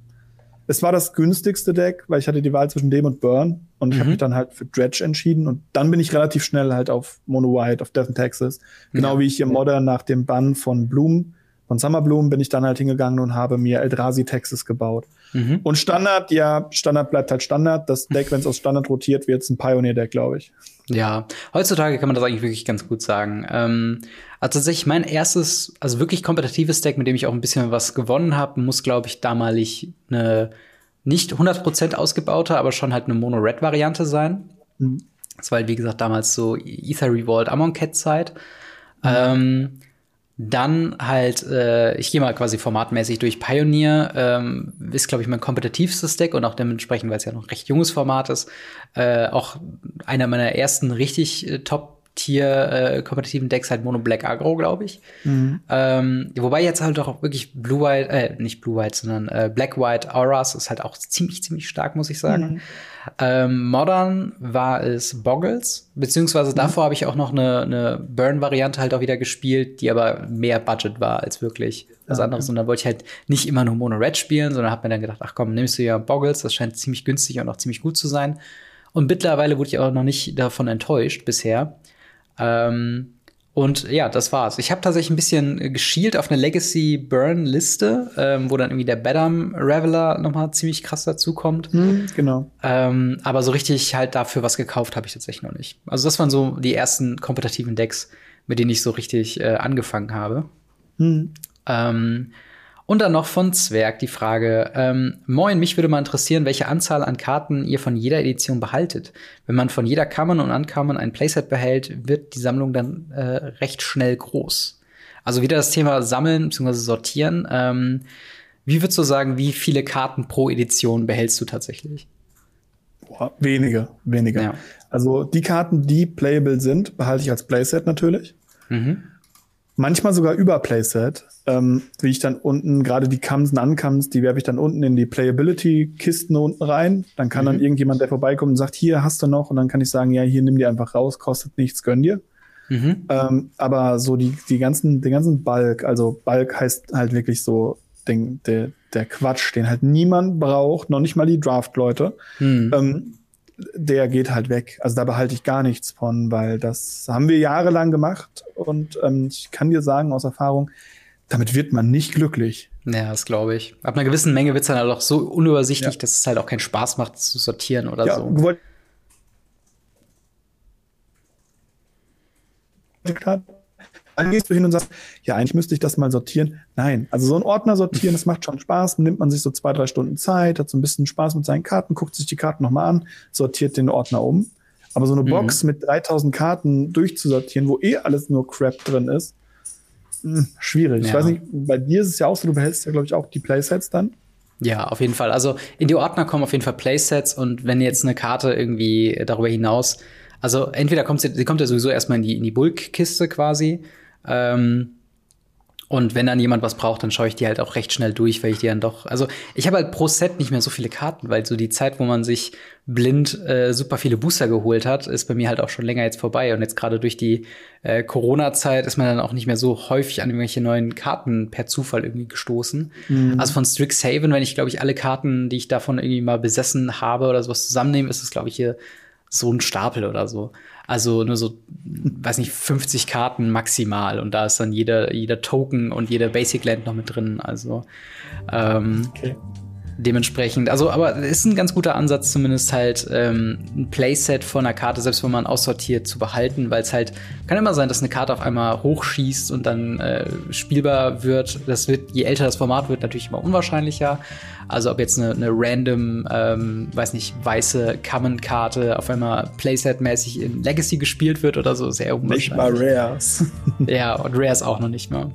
es war das günstigste Deck, weil ich hatte die Wahl zwischen dem und Burn und ich mhm. habe mich dann halt für Dredge entschieden und dann bin ich relativ schnell halt auf Mono White, auf Death in Texas. Genau ja. wie ich hier Modern nach dem Bann von Bloom, von Summer Bloom bin ich dann halt hingegangen und habe mir Eldrazi Texas gebaut. Mhm. Und Standard, ja, Standard bleibt halt Standard. Das Deck, wenn es aus Standard rotiert, wird es ein Pioneer-Deck, glaube ich. Ja, heutzutage kann man das eigentlich wirklich ganz gut sagen. Ähm, also tatsächlich mein erstes, also wirklich kompetitives Deck, mit dem ich auch ein bisschen was gewonnen habe, muss, glaube ich, damalig eine nicht 100% ausgebaute, aber schon halt eine Mono-Red-Variante sein. Mhm. Das war halt, wie gesagt, damals so Ether Revolt Amon Cat Zeit. Mhm. Ähm, dann halt, äh, ich gehe mal quasi formatmäßig durch Pioneer, ähm, ist, glaube ich, mein kompetitivstes Deck und auch dementsprechend, weil es ja noch ein recht junges Format ist, äh, auch einer meiner ersten richtig äh, top Tier äh, kompetitiven Decks halt Mono Black Agro, glaube ich. Mhm. Ähm, wobei jetzt halt auch wirklich Blue White, äh, nicht Blue White, sondern äh, Black White Auras ist halt auch ziemlich, ziemlich stark, muss ich sagen. Mhm. Ähm, Modern war es Boggles, beziehungsweise mhm. davor habe ich auch noch eine, eine Burn-Variante halt auch wieder gespielt, die aber mehr Budget war als wirklich was ah, anderes. Und dann wollte ich halt nicht immer nur Mono Red spielen, sondern habe mir dann gedacht, ach komm, nimmst du ja Boggles, das scheint ziemlich günstig und auch ziemlich gut zu sein. Und mittlerweile wurde ich auch noch nicht davon enttäuscht bisher. Ähm, und ja, das war's. Ich habe tatsächlich ein bisschen geschielt auf eine Legacy Burn Liste, ähm, wo dann irgendwie der Bedam Reveler nochmal ziemlich krass dazukommt. Hm, genau. Ähm, aber so richtig halt dafür was gekauft habe ich tatsächlich noch nicht. Also das waren so die ersten kompetitiven Decks, mit denen ich so richtig äh, angefangen habe. Hm. Ähm, und dann noch von Zwerg die Frage, ähm, moin, mich würde mal interessieren, welche Anzahl an Karten ihr von jeder Edition behaltet. Wenn man von jeder Kammern und Ankammern ein Playset behält, wird die Sammlung dann äh, recht schnell groß. Also wieder das Thema Sammeln bzw. Sortieren. Ähm, wie würdest du sagen, wie viele Karten pro Edition behältst du tatsächlich? Boah, wenige, weniger. Ja. Also die Karten, die playable sind, behalte ich als Playset natürlich. Mhm Manchmal sogar über Playset, ähm, wie ich dann unten, gerade die Comes und Uncomes, die werfe ich dann unten in die Playability-Kisten unten rein. Dann kann mhm. dann irgendjemand, der vorbeikommt und sagt, hier hast du noch. Und dann kann ich sagen, ja, hier nimm die einfach raus, kostet nichts, gönn dir. Mhm. Ähm, aber so die, die ganzen, den ganzen Bulk, also Bulk heißt halt wirklich so den, der, der Quatsch, den halt niemand braucht, noch nicht mal die Draft-Leute. Mhm. Ähm, der geht halt weg. Also da behalte ich gar nichts von, weil das haben wir jahrelang gemacht und ähm, ich kann dir sagen aus Erfahrung, damit wird man nicht glücklich. Ja, das glaube ich. Ab einer gewissen Menge wird es dann halt auch so unübersichtlich, ja. dass es halt auch keinen Spaß macht zu sortieren oder ja, so. Dann gehst du hin und sagst, ja, eigentlich müsste ich das mal sortieren. Nein, also so ein Ordner sortieren, das macht schon Spaß. Nimmt man sich so zwei, drei Stunden Zeit, hat so ein bisschen Spaß mit seinen Karten, guckt sich die Karten nochmal an, sortiert den Ordner um. Aber so eine mhm. Box mit 3000 Karten durchzusortieren, wo eh alles nur Crap drin ist, mh, hm, schwierig. Ja. Ich weiß nicht, bei dir ist es ja auch so, du behältst ja, glaube ich, auch die Playsets dann. Ja, auf jeden Fall. Also in die Ordner kommen auf jeden Fall Playsets und wenn jetzt eine Karte irgendwie darüber hinaus, also entweder kommt sie, sie kommt ja sowieso erstmal in die, in die Bulk-Kiste quasi ähm, und wenn dann jemand was braucht, dann schaue ich die halt auch recht schnell durch, weil ich die dann doch. Also ich habe halt pro Set nicht mehr so viele Karten, weil so die Zeit, wo man sich blind äh, super viele Booster geholt hat, ist bei mir halt auch schon länger jetzt vorbei. Und jetzt gerade durch die äh, Corona-Zeit ist man dann auch nicht mehr so häufig an irgendwelche neuen Karten per Zufall irgendwie gestoßen. Mhm. Also von Strixhaven, wenn ich, glaube ich, alle Karten, die ich davon irgendwie mal besessen habe oder sowas zusammennehme, ist es, glaube ich, hier so ein Stapel oder so. Also nur so, weiß nicht, 50 Karten maximal. Und da ist dann jeder, jeder Token und jeder Basic Land noch mit drin. Also ähm, okay dementsprechend, also, aber ist ein ganz guter Ansatz, zumindest halt ähm, ein Playset von einer Karte, selbst wenn man aussortiert, zu behalten, weil es halt kann immer sein, dass eine Karte auf einmal hochschießt und dann äh, spielbar wird. Das wird, je älter das Format wird, natürlich immer unwahrscheinlicher. Also ob jetzt eine, eine random, ähm, weiß nicht, weiße Common-Karte auf einmal Playset-mäßig in Legacy gespielt wird oder so, sehr unwahrscheinlich. Nicht mal Rares. ja, und Rares auch noch nicht mal.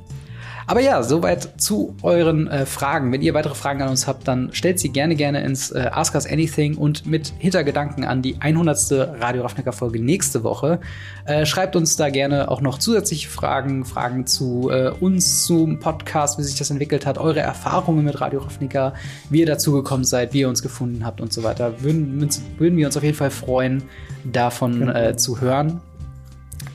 Aber ja, soweit zu euren äh, Fragen. Wenn ihr weitere Fragen an uns habt, dann stellt sie gerne gerne ins äh, Ask Us Anything und mit Hintergedanken an die 100. Radio Ravnica Folge nächste Woche. Äh, schreibt uns da gerne auch noch zusätzliche Fragen, Fragen zu äh, uns, zum Podcast, wie sich das entwickelt hat, eure Erfahrungen mit Radio Ravnica, wie ihr dazu gekommen seid, wie ihr uns gefunden habt und so weiter. Würden, würden wir uns auf jeden Fall freuen, davon genau. äh, zu hören.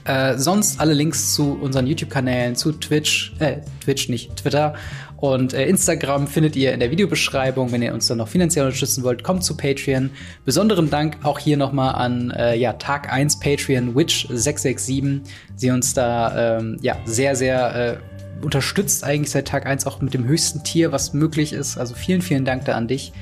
Äh, sonst alle Links zu unseren YouTube-Kanälen, zu Twitch, äh, Twitch nicht, Twitter und äh, Instagram findet ihr in der Videobeschreibung. Wenn ihr uns dann noch finanziell unterstützen wollt, kommt zu Patreon. Besonderen Dank auch hier nochmal an äh, ja, Tag 1 Patreon Witch667, sie uns da ähm, ja, sehr, sehr äh, unterstützt, eigentlich seit Tag 1 auch mit dem höchsten Tier, was möglich ist. Also vielen, vielen Dank da an dich.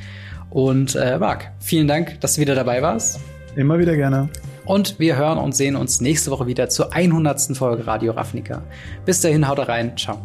Und äh, Marc, vielen Dank, dass du wieder dabei warst. Immer wieder gerne. Und wir hören und sehen uns nächste Woche wieder zur 100. Folge Radio Ravnica. Bis dahin, haut rein. Ciao.